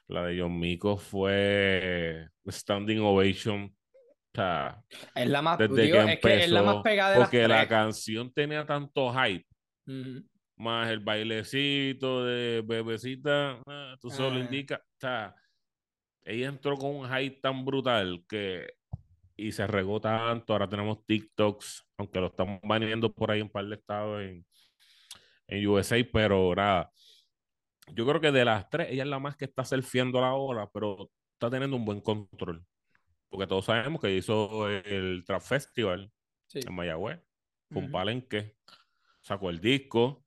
la de John Mico fue Standing Ovation, o sea, Es la más, desde digo, que es que es la más empezó, pegada de las porque la canción tenía tanto hype, más el bailecito de bebecita, ah, tú solo Ah. indica, o sea, ella entró con un hype tan brutal que y se regó tanto, ahora tenemos TikToks, aunque lo estamos baneando por ahí en un par de estados en, en USA, pero nada, yo creo que de las tres, ella es la más que está surfeando la ola, pero está teniendo un buen control, porque todos sabemos que hizo el Trap Festival Sí. en Mayagüez, fue un Ujú. palenque, sacó el disco.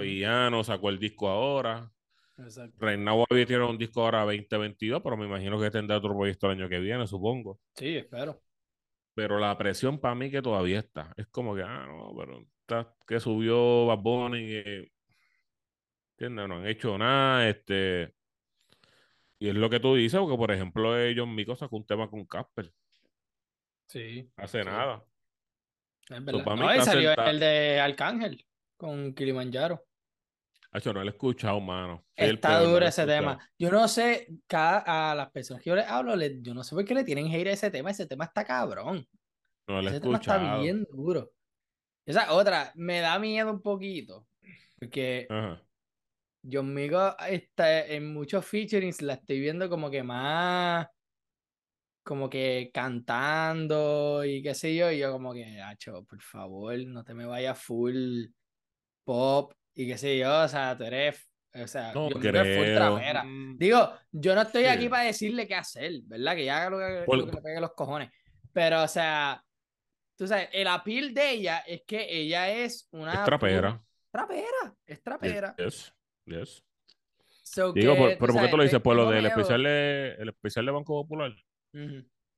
Villano sacó el disco ahora, Exacto. Reinao había tirado un disco ahora 2022, pero me imagino que tendrá otro proyecto el año que viene, supongo. Sí, espero. Pero la presión para mí que todavía está. Es como que, ah, no, pero está, que subió Bad Bunny, que, ¿entiendes? No han hecho nada, este... Y es lo que tú dices, porque por ejemplo, eh, John Mico sacó un tema con Casper, Sí. hace sí. nada. Es verdad. No, y salió el de Arcángel con Kilimanjaro. Hacho, no lo he escuchado, mano. Está no duro ese tema. Yo no sé, cada, a las personas que yo les hablo, yo no sé por qué le tienen hate a ese tema. Ese tema está cabrón. No lo he Ese tema está bien duro. Esa otra, me da miedo un poquito. Porque Ajá. John Migo está en muchos featurings, la estoy viendo como que más, como que cantando y qué sé yo, y yo como que, acho, por favor, no te me vayas full pop y qué sé yo, o sea, tú eres, o sea, No full creo. trapera. Mm, Digo, yo no estoy aquí para decirle qué hacer, ¿verdad? Que ya haga lo que, Por- lo que le pegue los cojones. Pero, o sea, tú sabes, el appeal de ella es que ella es una... Es trapera. Trapera, es trapera. Yes, yes. So Digo, que, por- tú pero ¿por qué tú lo dices? Por lo del especial de, el especial de Banco Popular.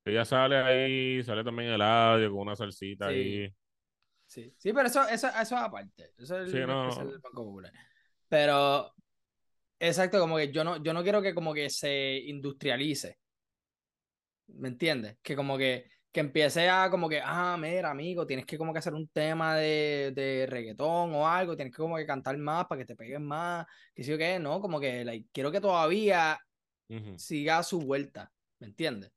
Ella sale ahí, sale también el audio con una salsita Sí. ahí. Sí, sí, pero eso, eso, eso es aparte. Eso es el Sí, no, especial no. del Banco Popular. Pero, exacto, como que yo no, yo no quiero que como que se industrialice. ¿Me entiendes? Que como que, que empiece a como que, ah, mira, amigo, tienes que como que hacer un tema de, de reggaetón o algo, tienes que como que cantar más para que te peguen más, que sí o qué, no, como que like, quiero que todavía Ujú. siga su vuelta, ¿me entiendes?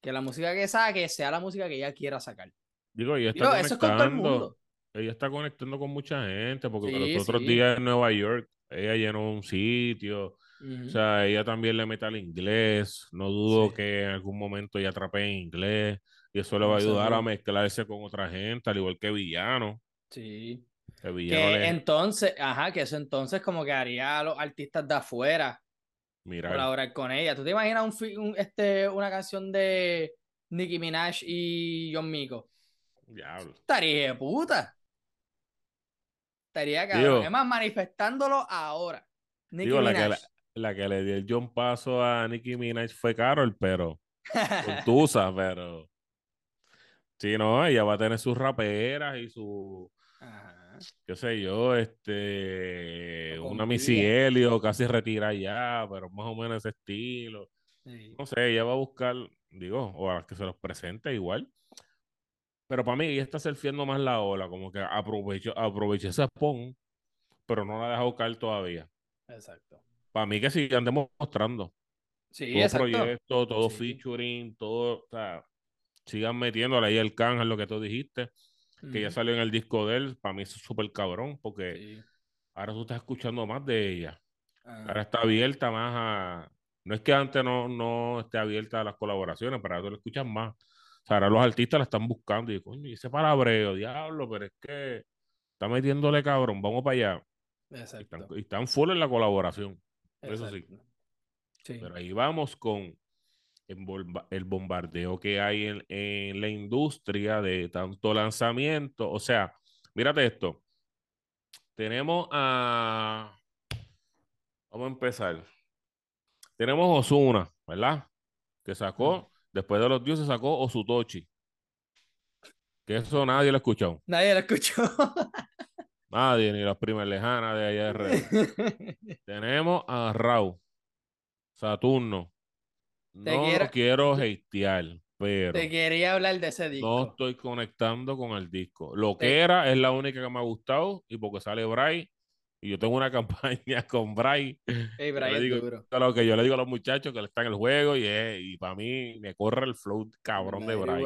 Que la música que saque sea la música que ella quiera sacar. Digo, ella está Digo, eso es con todo el mundo. Ella está conectando con mucha gente, porque Sí, los otros sí. días en Nueva York, ella llenó un sitio. O sea, ella también le mete al inglés. No dudo Sí. que en algún momento ella atrape en inglés. Y eso le va a ayudar a mezclarse con otra gente, al igual que Villano. Sí. Que Villano Que le. entonces, ajá, que eso entonces como que haría a los artistas de afuera Mira, colaborar con ella. ¿Tú te imaginas un, un, este, una canción de Nicki Minaj y John Mico? Diablo. Estaría de puta. Estaría cabrón. Digo- Es más, manifestándolo ahora. Nicki Digo, la que, Minaj. la, la que le dio el John Paso a Nicki Minaj fue Carol, pero con Tusa, pero. Sí, no, ella va a tener sus raperas y su. Ajá. qué sé yo, este, una Missy casi retira ya, pero más o menos ese estilo. Sí. No sé, ella va a buscar, digo, o a que se los presente igual. Pero para mí ella está surfeando más la ola, como que aprovecho, aproveché ese spawn, pero no la ha dejado caer todavía. Exacto. Para mí que sigan demostrando. Sí, todo exacto. proyecto, todo Sí. featuring, todo, o sea, sigan metiéndole ahí el cángel, lo que tú dijiste, que ya salió en el disco de él, para mí es súper cabrón, porque Sí. ahora tú estás escuchando más de ella. Ajá. Ahora está abierta más a... No es que antes no, no esté abierta a las colaboraciones, pero ahora tú lo escuchas más. O sea, ahora los artistas la están buscando y coño, y ese palabreo, diablo, pero es que está metiéndole cabrón, vamos para allá. Y están, Exacto. y están full en la colaboración. Eso sí. Pero ahí vamos con el bombardeo que hay en, en la industria de tanto lanzamiento. O sea, mírate esto. Tenemos a. Vamos a empezar. Tenemos Osuna, ¿verdad? Que sacó, después de los dioses, sacó Osutochi. Que eso nadie lo ha escuchado. Nadie lo escuchó. Nadie, ni las primas lejanas de allá de RD. Tenemos a Rau, Saturno. Te No quiero- quiero hatear, pero Te quería hablar de ese no disco. estoy conectando con el disco. Lo Te- que era es la única que me ha gustado y porque sale Bray. Y yo tengo una campaña con Bray. Ey, Yo Brian le digo lo que yo le digo a los muchachos que está en el juego y, es- y para mí me corre el flow cabrón de Bray.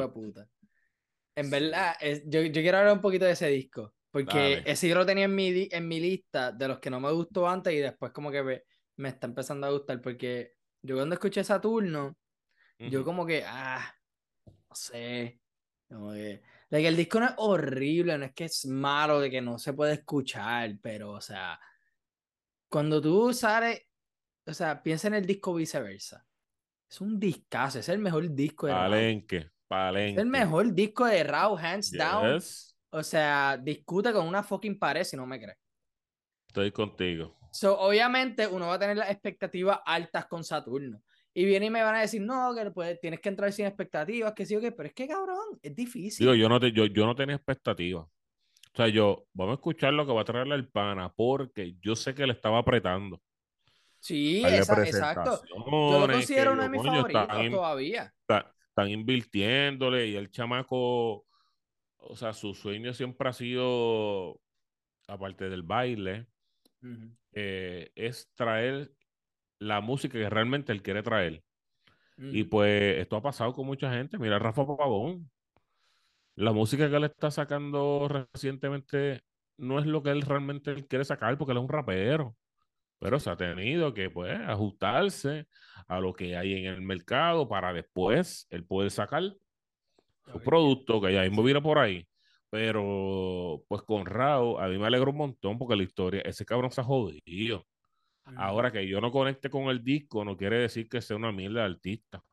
En verdad, es- yo, yo quiero hablar un poquito de ese disco. Porque Dale. ese yo lo tenía en mi, en mi lista de los que no me gustó antes y después como que me, me está empezando a gustar. Porque yo cuando escuché Saturno, yo Ujú. como que, ah, no sé. Como que, que el disco no es horrible, no es que es malo, de que no se puede escuchar, pero, o sea, cuando tú sales, o sea, piensa en el disco viceversa. Es un discazo, es el mejor disco de Raw. Palenque, Es palenque. el mejor disco de Raw, hands down. O sea, discute con una fucking pared si no me crees. estoy contigo. So, obviamente, uno va a tener las expectativas altas con Saturno. Y viene y me van a decir, no, que pues, tienes que entrar sin expectativas, que sí o qué, pero es que cabrón, es difícil. Digo, yo no, te, yo, yo no tenía expectativas. O sea, yo, vamos a escuchar lo que va a traerle el pana, porque yo sé que le estaba apretando. sí, esa- exacto. Yo lo considero que uno de mis favoritos están todavía. está- están invirtiéndole y el chamaco, o sea, su sueño siempre ha sido, aparte del baile, eh, es traer la música que realmente él quiere traer. Y ujú. pues esto ha pasado con mucha gente. Mira, Rafa Pavón. La música que él está sacando recientemente no es lo que él realmente quiere sacar porque él es un rapero. Pero se ha tenido que pues ajustarse a lo que hay en el mercado para después él poder sacar su producto que ya mismo viene por ahí. Pero pues con Rao, a mí me alegra un montón porque la historia, ese cabrón se ha jodido. Ahora que yo no conecte con el disco no quiere decir que sea una mierda de artista.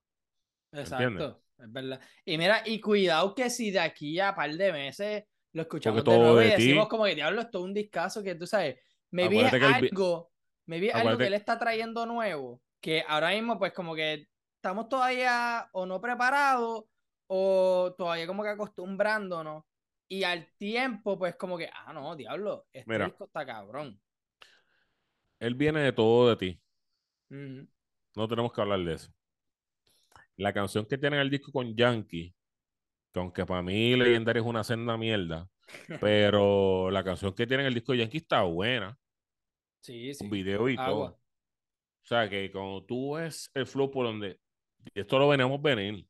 Exacto, es verdad. Y mira, y cuidado que si de aquí a par de meses lo escuchamos de todo nuevo y de ti- decimos como que diablo, esto es un discazo que tú sabes, me vi algo, me vi algo que él está trayendo nuevo, que ahora mismo pues como que estamos todavía o no preparados o todavía como que acostumbrándonos y al tiempo pues como que, ah no, diablo, este Mira. disco está cabrón. Él viene de todo de ti. No tenemos que hablar de eso. La canción que tiene en el disco con Yankee, que aunque para mí Legendaria es una senda mierda, pero la canción que tiene en el disco de Yankee está buena, Sí, sí. con video y Agua. todo. O sea, que cuando tú ves el flow por donde esto lo venimos venir.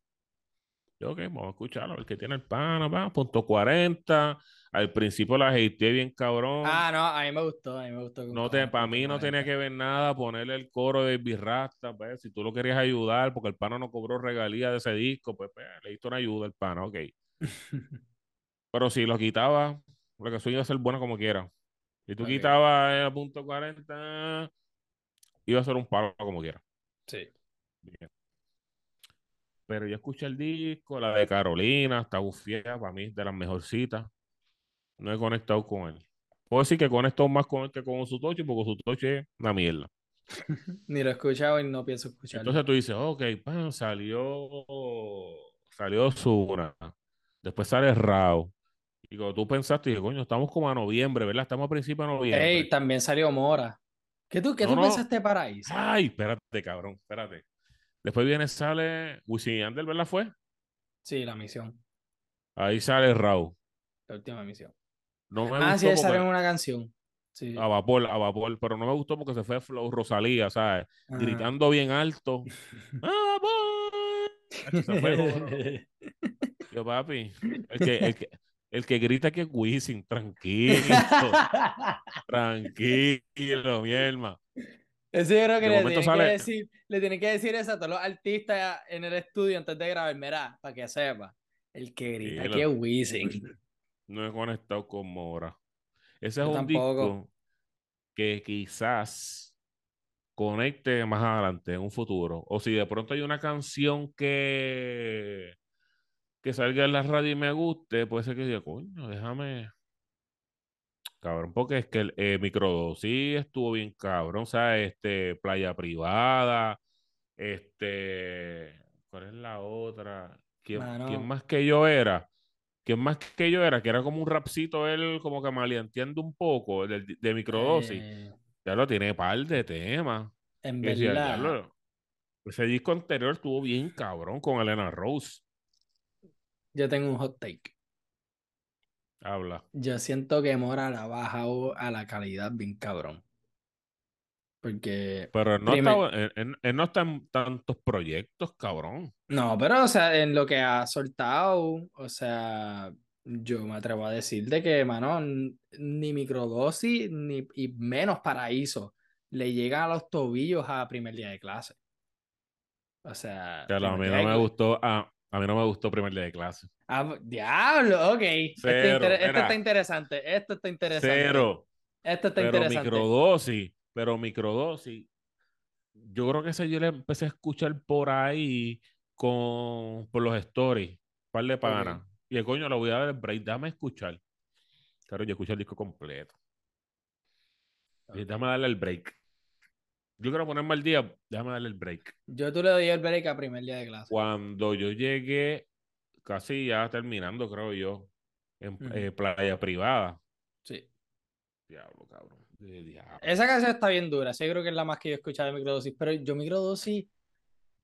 Yo, ok, vamos a escucharlo, ver qué tiene el pana, va, punto 40. Al principio la hateé bien cabrón. Ah, no, a mí me gustó, a mí me gustó. No te, para mí no tenía que ver nada ponerle el coro de Birrasta, pues, si tú lo querías ayudar, porque el pana no cobró regalía de ese disco, pues, pues, le diste una ayuda al pana, ok. Pero si lo quitaba, la canción iba a ser buena como quiera. Si tú quitabas el punto 40, iba a ser un palo como quiera. Sí. Bien. Pero yo escuché el disco, la de Carolina, está bufiada, para mí, de las mejorcitas. No he conectado con él. Puedo decir que he conectado más con él que con su toche, porque su toche es una mierda. Ni lo he escuchado y no pienso escucharlo. Entonces tú dices, ok, pan, salió, salió Zuna, después sale Rao, Y cuando tú pensaste, dije, coño, estamos como a noviembre, ¿verdad? Estamos a principios de noviembre. Ey, también salió Mora. ¿Qué tú, qué No, tú no. pensaste para eso? Ay, espérate, cabrón, espérate. Después viene, sale Wisin Yandel, ¿verdad? Fue. Sí, la misión. Ahí sale Raúl. La última misión. No me Ah, sí, gustó salió en porque, una canción. Sí. a vapor, a vapor, pero no me gustó porque se fue Flow Rosalía, ¿sabes? Ajá. Gritando bien alto. ¡A vapor! Se fue Yo, papi, el que, el que, el que grita que es Wisin, tranquilo, tranquilo, mi hermano. Eso yo creo que De le tienen que decir, le tienen que decir eso a todos los artistas en el estudio antes de grabar, mira, para que sepa. El que grita Sí, aquí es Wisin. No he conectado con Mora. Ese es un tampoco. disco que quizás conecte más adelante, en un futuro. O si de pronto hay una canción que, que salga en la radio y me guste, puede ser que diga, coño, déjame. Cabrón, porque es que el eh, microdosis estuvo bien cabrón, o sea, este, playa privada, este, ¿cuál es la otra? ¿Quién, quién más que yo era? ¿Quién más que yo era? Que era como un rapcito, él como que maleanteando un poco de, de microdosis. Eh, Ya lo tiene par de temas. en verdad, "Diablo, ese disco anterior estuvo bien cabrón con Elena Rose. yo tengo un hot take. Habla. Yo siento que Mora la ha bajado a la calidad bien cabrón. Porque Pero él no, Primer- está, él- él- él no está en tantos proyectos, cabrón. No, pero o sea, en lo que ha soltado, o sea, yo me atrevo a decir de que, mano, ni microdosis ni y menos paraíso le llegan a los tobillos a primer día de clase. O sea, Que a mí no me gustó, a, a mí no me gustó primer día de clase. Ah, diablo, ok. Esto, Cero, inter- esto está interesante. Esto está interesante. Cero. Esto está Pero interesante. microdosis, pero microdosis. Yo creo que ese yo le empecé a escuchar por ahí con por los stories, par de panas. Y el coño, lo voy a dar el break, dame escuchar. Claro, yo escuché el disco completo. Y Ok. déjame darle el break. Yo quiero ponerme al día, déjame darle el break. Yo tú le doy el break a primer día de clase. Cuando yo llegué, casi ya terminando, creo yo, en eh, playa privada. Sí. Diablo, cabrón. diablo. Esa canción está bien dura. Sí, creo que es la más que yo he escuchado de microdosis. Pero yo microdosis.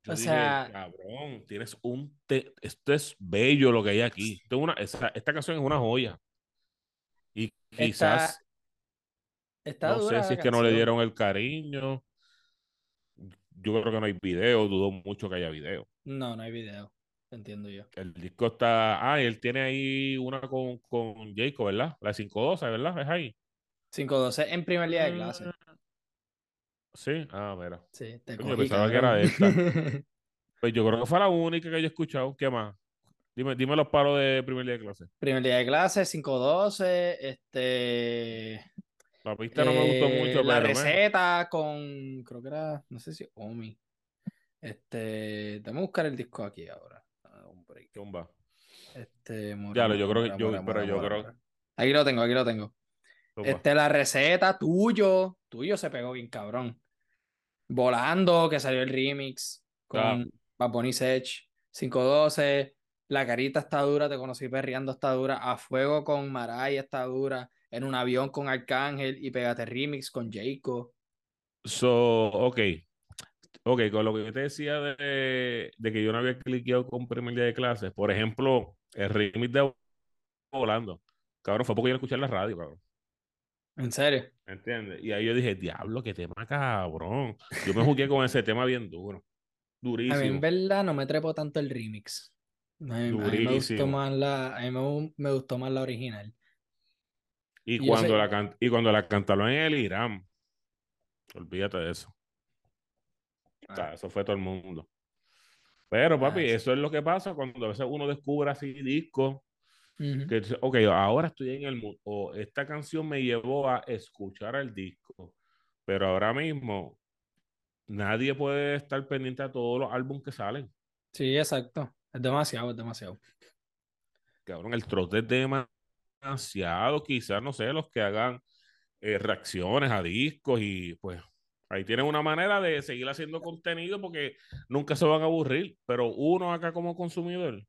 Yo o dije, sea- cabrón, tienes un... te- Esto es bello lo que hay aquí. Esto es una... esa- esta canción es una joya. Y quizás, Está no sé si es que no le dieron el cariño. Yo creo que no hay video, dudo mucho que haya video. No, no hay video. Entiendo yo. El disco está... Ah, y él tiene ahí una con, con Jacob, ¿verdad? La de 512, ¿verdad? Es ahí. 512 en primer día de clase. Ah, Sí, ah, mira. Sí, te cogí, pensaba que era esta. Pues yo creo que fue la única que yo he escuchado. ¿Qué más? Dime, dime los palos de primer día de clase. primer día de clase, 512. Este. La pista no me gustó eh, mucho, La pero receta con. Creo que era. No sé si Omi. Este. Déjame buscar el disco aquí ahora. Ah. Zumba. Este. Ya, lo- yo creo que- yo- Mora, pero Mora, yo Mora, creo-. Aquí lo tengo, aquí lo tengo. Este, la receta, tuyo. Tuyo se pegó bien cabrón. Volando, que salió el remix Ah. con Bad Bunny Sech. 512. La carita está dura, te conocí perreando está dura. A fuego con Maraya está dura. En un avión con Arcángel y Pégate Remix con Jayco. So, ok. Ok, con lo que yo te decía de, de que yo no había cliqueado con primer día de clase, por ejemplo, el remix de Volando. Cabrón, fue porque yo lo escuché en la radio, cabrón. En serio. ¿Me entiendes? Y ahí yo dije, diablo, qué tema cabrón. Yo me jugué con ese tema bien duro. A mí Durísimo. en verdad no me trepo tanto el remix. A mí, a mí me gustó Durísimo. más la, a mí me, me gustó más la original. Y cuando sé- la can- y cuando la cantaron en el Irán, olvídate de eso. Ah. eso fue todo el mundo. Pero, Ah, papi, eso es lo que pasa cuando a veces uno descubre así discos que dice, ok, ahora estoy en el mood, o esta canción me llevó a escuchar el disco, pero ahora mismo nadie puede estar pendiente a todos los álbumes que salen. Sí, exacto. Es demasiado, es demasiado. Cabrón, el trote es demasiado, quizás, no sé, los que hagan eh, reacciones a discos y pues ahí tienen una manera de seguir haciendo contenido porque nunca se van a aburrir, pero uno acá como consumidor,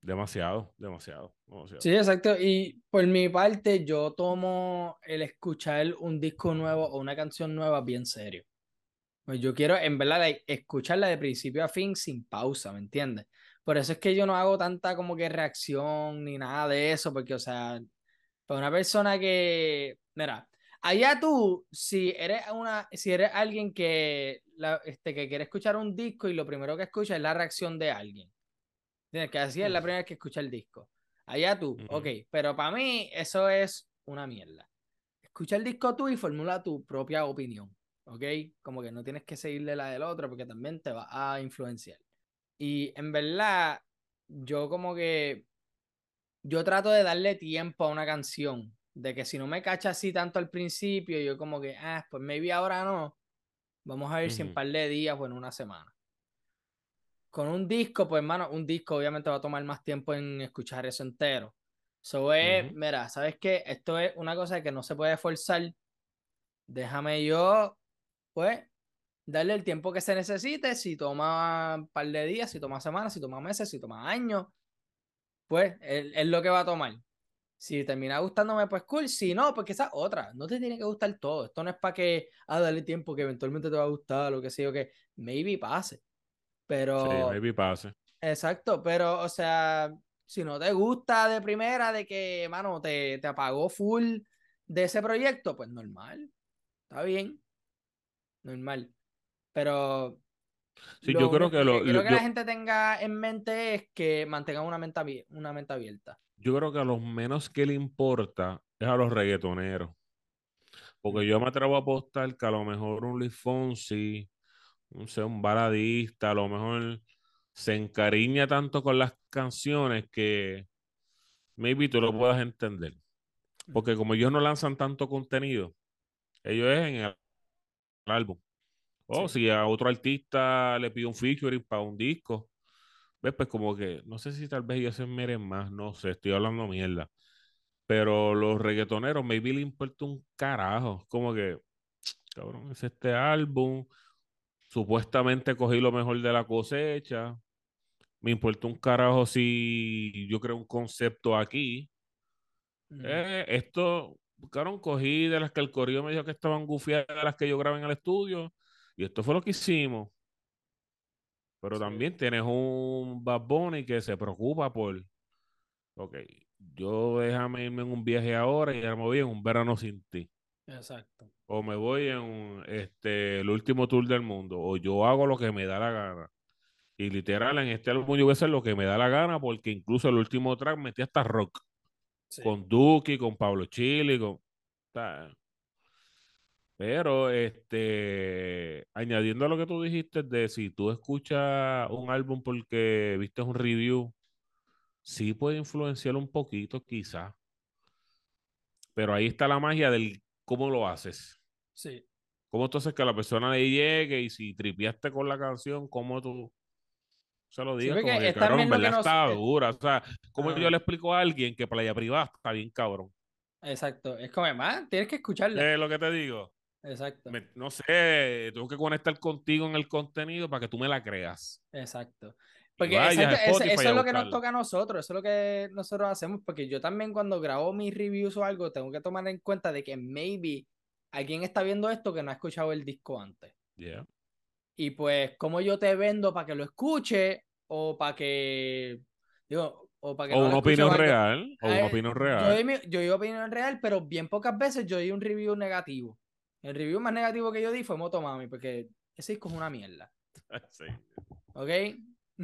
Demasiado, demasiado, demasiado. Sí, exacto. Y por mi parte, yo tomo el escuchar un disco nuevo o una canción nueva bien serio. Pues yo quiero, en verdad, escucharla de principio a fin sin pausa, ¿me entiendes? Por eso es que yo no hago tanta como que reacción ni nada de eso, porque, o sea, para una persona que, mira, allá tú, si eres una, si eres alguien que, la, este, que quiere escuchar un disco y lo primero que escucha es la reacción de alguien, ¿entiendes? Que así es la primera vez que escucha el disco. Allá tú, ok, pero para mí eso es una mierda. Escucha el disco tú y formula tu propia opinión, ¿ok? Como que no tienes que seguirle la del otro porque también te va a influenciar. Y en verdad, yo como que, yo trato de darle tiempo a una canción, de que si no me cacha así tanto al principio, yo como que, ah, pues maybe ahora no, vamos a ver si en par de días o en una semana. Con un disco, pues hermano, un disco obviamente va a tomar más tiempo en escuchar eso entero. So es, Ujú. mira, ¿sabes qué? Esto es una cosa que no se puede forzar. Déjame yo, pues, darle el tiempo que se necesite. Si toma un par de días, si toma semanas, si toma meses, si toma años, pues es, es lo que va a tomar. Si termina gustándome, pues cool. Si no, pues esa otra. No te tiene que gustar todo. Esto no es para que, ah, dale tiempo que eventualmente te va a gustar, lo que sea, o que maybe pase. Sí, Pero, maybe pase. exacto, pero, o sea, si no te gusta de primera, de que, mano, te, te apagó full de ese proyecto, pues normal. Está bien. Normal. Pero Sí, lo, yo creo que lo que lo- que la yo, gente tenga en mente es que mantengan una mente, una mente abierta. Yo creo que a los menos que le importa es a los reggaetoneros. Porque yo me atrevo a apostar que a lo mejor un Luis Fonsi, no sé, un baladista, a lo mejor se encariña tanto con las canciones que maybe tú lo puedas entender. Porque como ellos no lanzan tanto contenido, ellos es en el álbum. O Sí. si a otro artista le pide un featuring para un disco, ves, pues como que, no sé si tal vez ellos se meren más, no sé, estoy hablando mierda. Pero los reggaetoneros, maybe le importa un carajo. Como que, cabrón, es este álbum. Supuestamente cogí lo mejor de la cosecha. Me importa un carajo si yo creo un concepto aquí. Ujú. Eh, esto, cabrón, cogí de las que el correo me dijo que estaban gufiadas de las que yo grabé en el estudio. Y esto fue lo que hicimos. Pero Sí, también tienes un Bad Bunny que se preocupa por, ok, yo déjame irme en un viaje ahora y ya me voy en un verano sin ti. exacto. O me voy en un, este, el último tour del mundo. O yo hago lo que me da la gana. Y literal, en este álbum yo voy a hacer lo que me da la gana porque incluso el último track metí hasta rock. Sí. Con Duki, con Pablo Chile, con... Pero, este, añadiendo a lo que tú dijiste de si tú escuchas un álbum porque viste un review, sí puede influenciar un poquito, quizás. Pero ahí está la magia del cómo lo haces. Sí. Cómo tú haces que la persona le llegue y si tripiaste con la canción, cómo tú se lo Sí, digas como porque que, es cabrón, que verdad nos. está eh, dura. O sea, como yo le explico a alguien que playa privada está bien cabrón. exacto. Es como, más, tienes que escucharla. Es lo que te digo. Exacto. Me- no sé, tengo que conectar contigo en el contenido para que tú me la creas. Exacto. Porque exacto, eso, es lo que nos toca a nosotros, eso es lo que nosotros hacemos, porque yo también cuando grabo mis reviews o algo, tengo que tomar en cuenta de que maybe alguien está viendo esto que no ha escuchado el disco antes. Yeah. Y pues, ¿cómo yo te vendo para que lo escuche o para que, digo, o para que O no una opinión algo? real, o una opinión yo, doy real. yo doy opinión real, pero bien pocas veces yo doy un review negativo. El review más negativo que yo di fue Motomami, porque ese disco es una mierda. Sí. ¿Ok?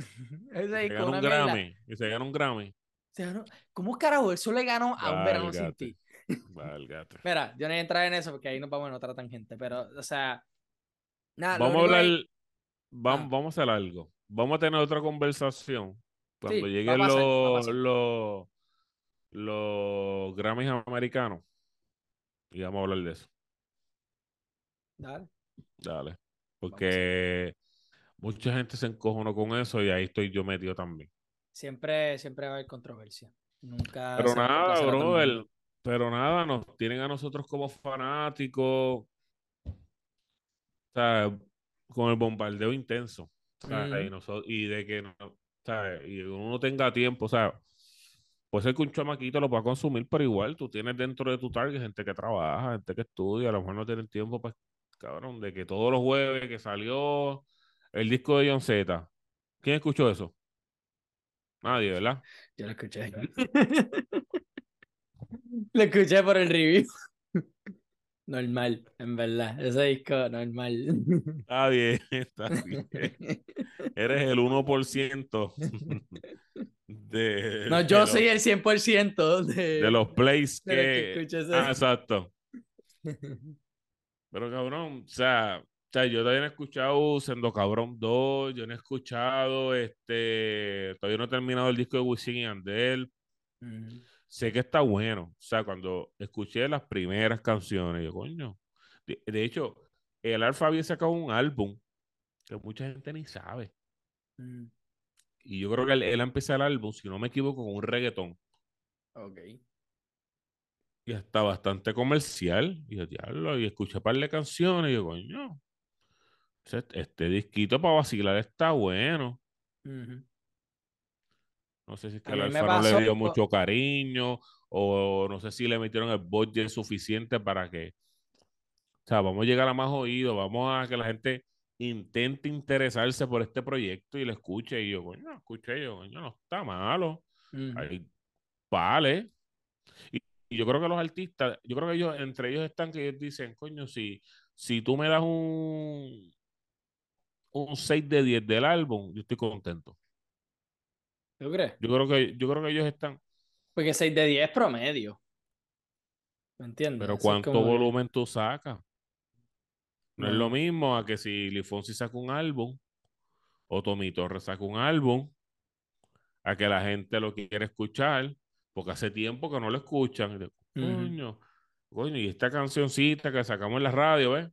ese se disco es una mierda. Grammy. Y se gana un Grammy. O sea, no- ¿Cómo carajo eso le ganó a un verano sin ti? Válgate. Mira, yo no voy a entrar en eso porque ahí nos vamos en otra tangente, pero, o sea, nada, Vamos a hablar, vamos, Ah, vamos a hacer algo. Vamos a tener otra conversación cuando sí, a lleguen pasar, a los, los, los Grammys americanos. Y vamos a hablar de eso. Dale, Dale. Porque mucha gente se encojonó con eso y ahí estoy yo metido también. Siempre, siempre va a haber controversia. Nunca Pero nada, brother. Pero nada, nos tienen a nosotros como fanáticos. O sea, con el bombardeo intenso. Sea, y, Ujú. nosotros, y de que no- o ¿sabes? Y uno tenga tiempo, o sea, puede ser que un chamaquito lo pueda consumir, pero igual tú tienes dentro de tu target gente que trabaja, gente que estudia, a lo mejor no tienen tiempo, pues, cabrón, de que todos los jueves que salió el disco de John Z. ¿Quién escuchó eso? Nadie, ¿verdad? Yo lo escuché. lo escuché por el review. Normal, en verdad. Ese disco, normal. Está bien, está bien. Eres el 1% de. No, yo soy el 100% de, de los plays los que Ah, exacto. Pero cabrón, o sea, o sea, yo todavía no he escuchado Sendo Cabrón 2, yo no he escuchado este. Todavía no he terminado el disco de Wisin y Andel. Sé que está bueno. O sea, cuando escuché las primeras canciones, yo, coño. De, de hecho, el Alfa había sacado un álbum que mucha gente ni sabe. Mm, Y yo creo que él, él empezó el álbum, si no me equivoco, con un reggaetón. Ok. Y está bastante comercial. Y yo, diablo, y escuché un par de canciones. Y yo, coño. Este, disquito para vacilar está bueno. No sé si es que A el mí me Alfa no le dio mucho cariño o no sé si le metieron el budget suficiente para que, o sea, vamos a llegar a más oídos, vamos a que la gente intente interesarse por este proyecto y lo escuche. Y yo, coño, escuché yo, coño, no está malo. Y, y yo creo que los artistas, yo creo que ellos, entre ellos están que ellos dicen, coño, si, si tú me das un, un 6 de 10 del álbum, yo estoy contento. ¿Tú crees? Yo creo que, yo creo que ellos están, Porque 6 de 10 es promedio. ¿Me entiendes? pero Eso ¿cuánto como volumen tú sacas? No es lo mismo a que si Lifonsi saca un álbum o Tommy Torres saca un álbum, a que la gente lo quiere escuchar, porque hace tiempo que no lo escuchan. Y de. Coño, coño, y esta cancioncita que sacamos en la radio, ¿ves?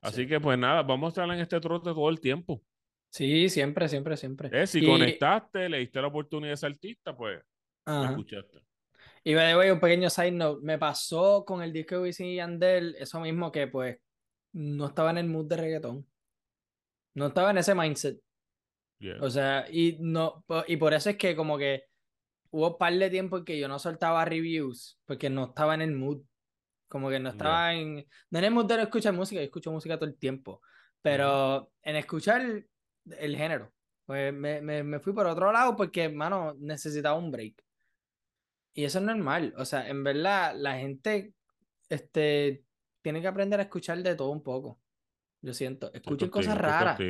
Así Sí. que pues nada, vamos a estar en este trote todo el tiempo. Sí, siempre, siempre, siempre. Eh, Si Y- conectaste, le diste la oportunidad a ese artista, pues Ajá. escuchaste. Y by the un pequeño side note, me pasó con el disco de Wisin y Yandel, eso mismo que pues no estaba en el mood de reggaetón. No estaba en ese mindset. Yeah. O sea, y no, y por eso es que como que hubo un par de tiempo en que yo no soltaba reviews, porque no estaba en el mood. Como que no estaba en. No en el mood de no escuchar música, yo escucho música todo el tiempo. Pero en escuchar el, el género. Pues me, me, me fui por otro lado porque, mano, necesitaba un break. Y eso es normal. O sea, en verdad, la gente este, tiene que aprender a escuchar de todo un poco. Yo siento. Escuchen contigo, cosas raras.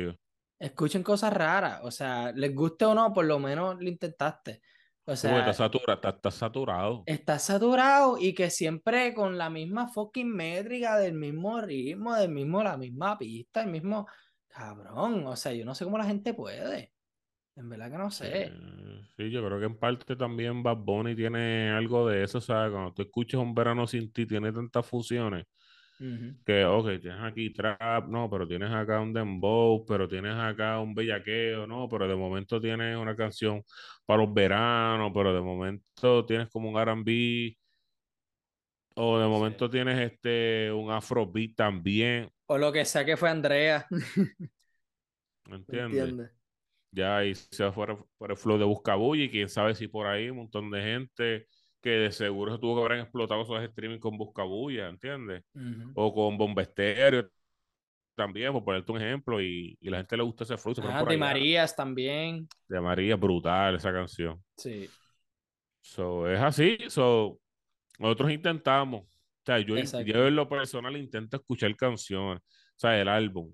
Escuchen cosas raras. O sea, les guste o no, por lo menos lo intentaste. O sea, está satura- está- está saturado. estás saturado y que siempre con la misma fucking métrica, del mismo ritmo, del mismo, la misma pista, el mismo. Cabrón. O sea, yo no sé cómo la gente puede. En verdad que no sé. Sí, yo creo que en parte también Bad Bunny tiene algo de eso, ¿sabes? Cuando tú escuchas Un Verano Sin Ti, tiene tantas fusiones Que, ok, tienes aquí trap, no, pero tienes acá un dembow, pero tienes acá un bellaqueo, no, pero de momento tienes una canción para los veranos, pero de momento tienes como un R&B, o de Sí. momento tienes este, un afrobeat también, O lo que sea que fue Andrea. ¿me ¿Me entiendes? entiendes? Ya ahí se fue por el flow de Buscabulla y quién sabe si por ahí un montón de gente que de seguro se tuvo que haber explotado esos streaming con Buscabulla, ¿entiendes? O con Bomba Estéreo también, por ponerte un ejemplo, y, y la gente le gusta ese Ajá, por de allá. Marías también. De María, brutal esa canción. Sí, So, es así, so, nosotros intentamos, o sea, yo, yo en lo personal intento escuchar canciones, o sea, el álbum.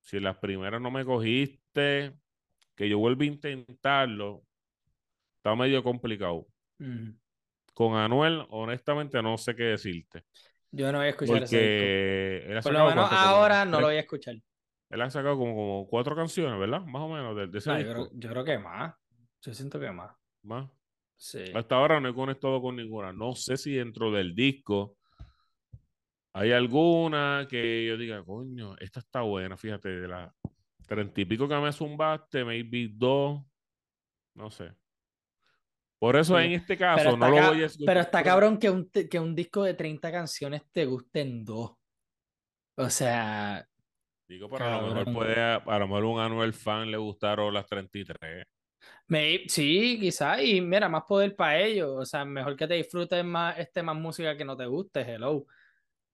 Si las primeras no me cogiste, que yo vuelva a intentarlo, está medio complicado. Ujú. Con Anuel, honestamente, no sé qué decirte. Yo no voy a escuchar ese disco. Porque él ha Por lo menos como ahora no lo voy a escuchar. Él ha sacado como, como cuatro canciones, ¿verdad? Más o menos de, de ese No, yo, disco. creo, yo creo que más. Yo siento que más. Más. Sí. Hasta ahora no he conectado con ninguna. No sé si dentro del disco hay alguna que yo diga, coño, esta está buena, fíjate, de las treinta y pico que me zumbaste, maybe dos, no sé. Por eso Sí. en este caso está, no lo voy a escuchar. pero está cabrón que un, que un disco de 30 canciones te gusten dos. O sea, Digo, pero a lo mejor puede, a lo mejor un Anuel fan le gustaron las 33. Me, sí, quizás, y mira, más poder para ellos, o sea, mejor que te disfrutes más, este, más música que no te guste, hello.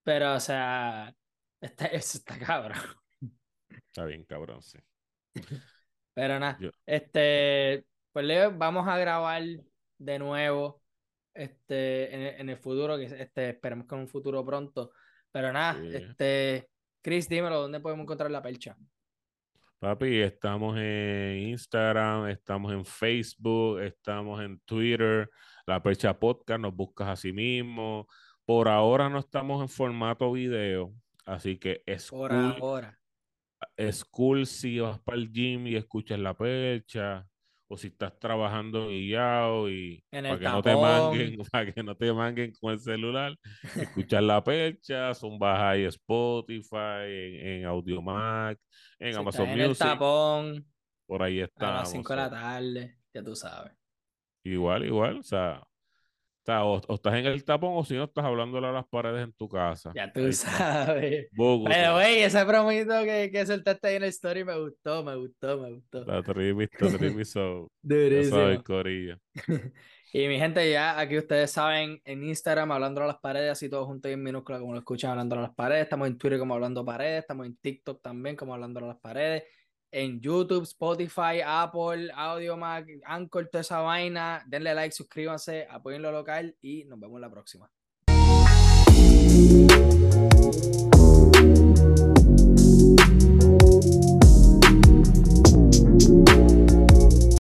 Pero, o sea, este, eso está cabrón. Está bien, cabrón, sí. Pero nada, Yo- este, pues Leo, vamos a grabar de nuevo, este, en, el- en el futuro, que este, esperemos que en un futuro pronto. Pero nada, Sí. este, Chris, dímelo, ¿dónde podemos encontrar la percha? Papi, estamos en Instagram, estamos en Facebook, estamos en Twitter, La Percha Podcast, nos buscas así mismo. Por ahora no estamos en formato video, así que es Por cool, ahora. es cool si vas para el gym y escuchas La Percha, o si estás trabajando guiado y En para el que no te manguen, para que no te manguen con el celular, escuchar La Percha, son bajas ahí Spotify, en, en Audiomack, en Si Amazon en el Music. tapón Por ahí a estamos. las 5 de la tarde, ya tú sabes. Igual, igual. O sea, sea, o- o estás en el tapón o si no estás hablándole a las paredes en tu casa. Ya tú Ahí sabes. Bogotá. Pero, güey, ese promito que, que soltaste ahí en la story me gustó, me gustó, me gustó. Trippy, está trippy, so, Durísimo. sabes, corillo. Y mi gente, ya aquí ustedes saben, en Instagram hablando a las paredes, así todos juntos y en minúscula, como lo escuchan, hablando a las paredes. Estamos en Twitter como hablando paredes, estamos en TikTok también como hablando a las paredes. En YouTube, Spotify, Apple, Audiomack, Anchor, toda esa vaina. Denle like, suscríbanse, apoyen lo local y nos vemos la próxima.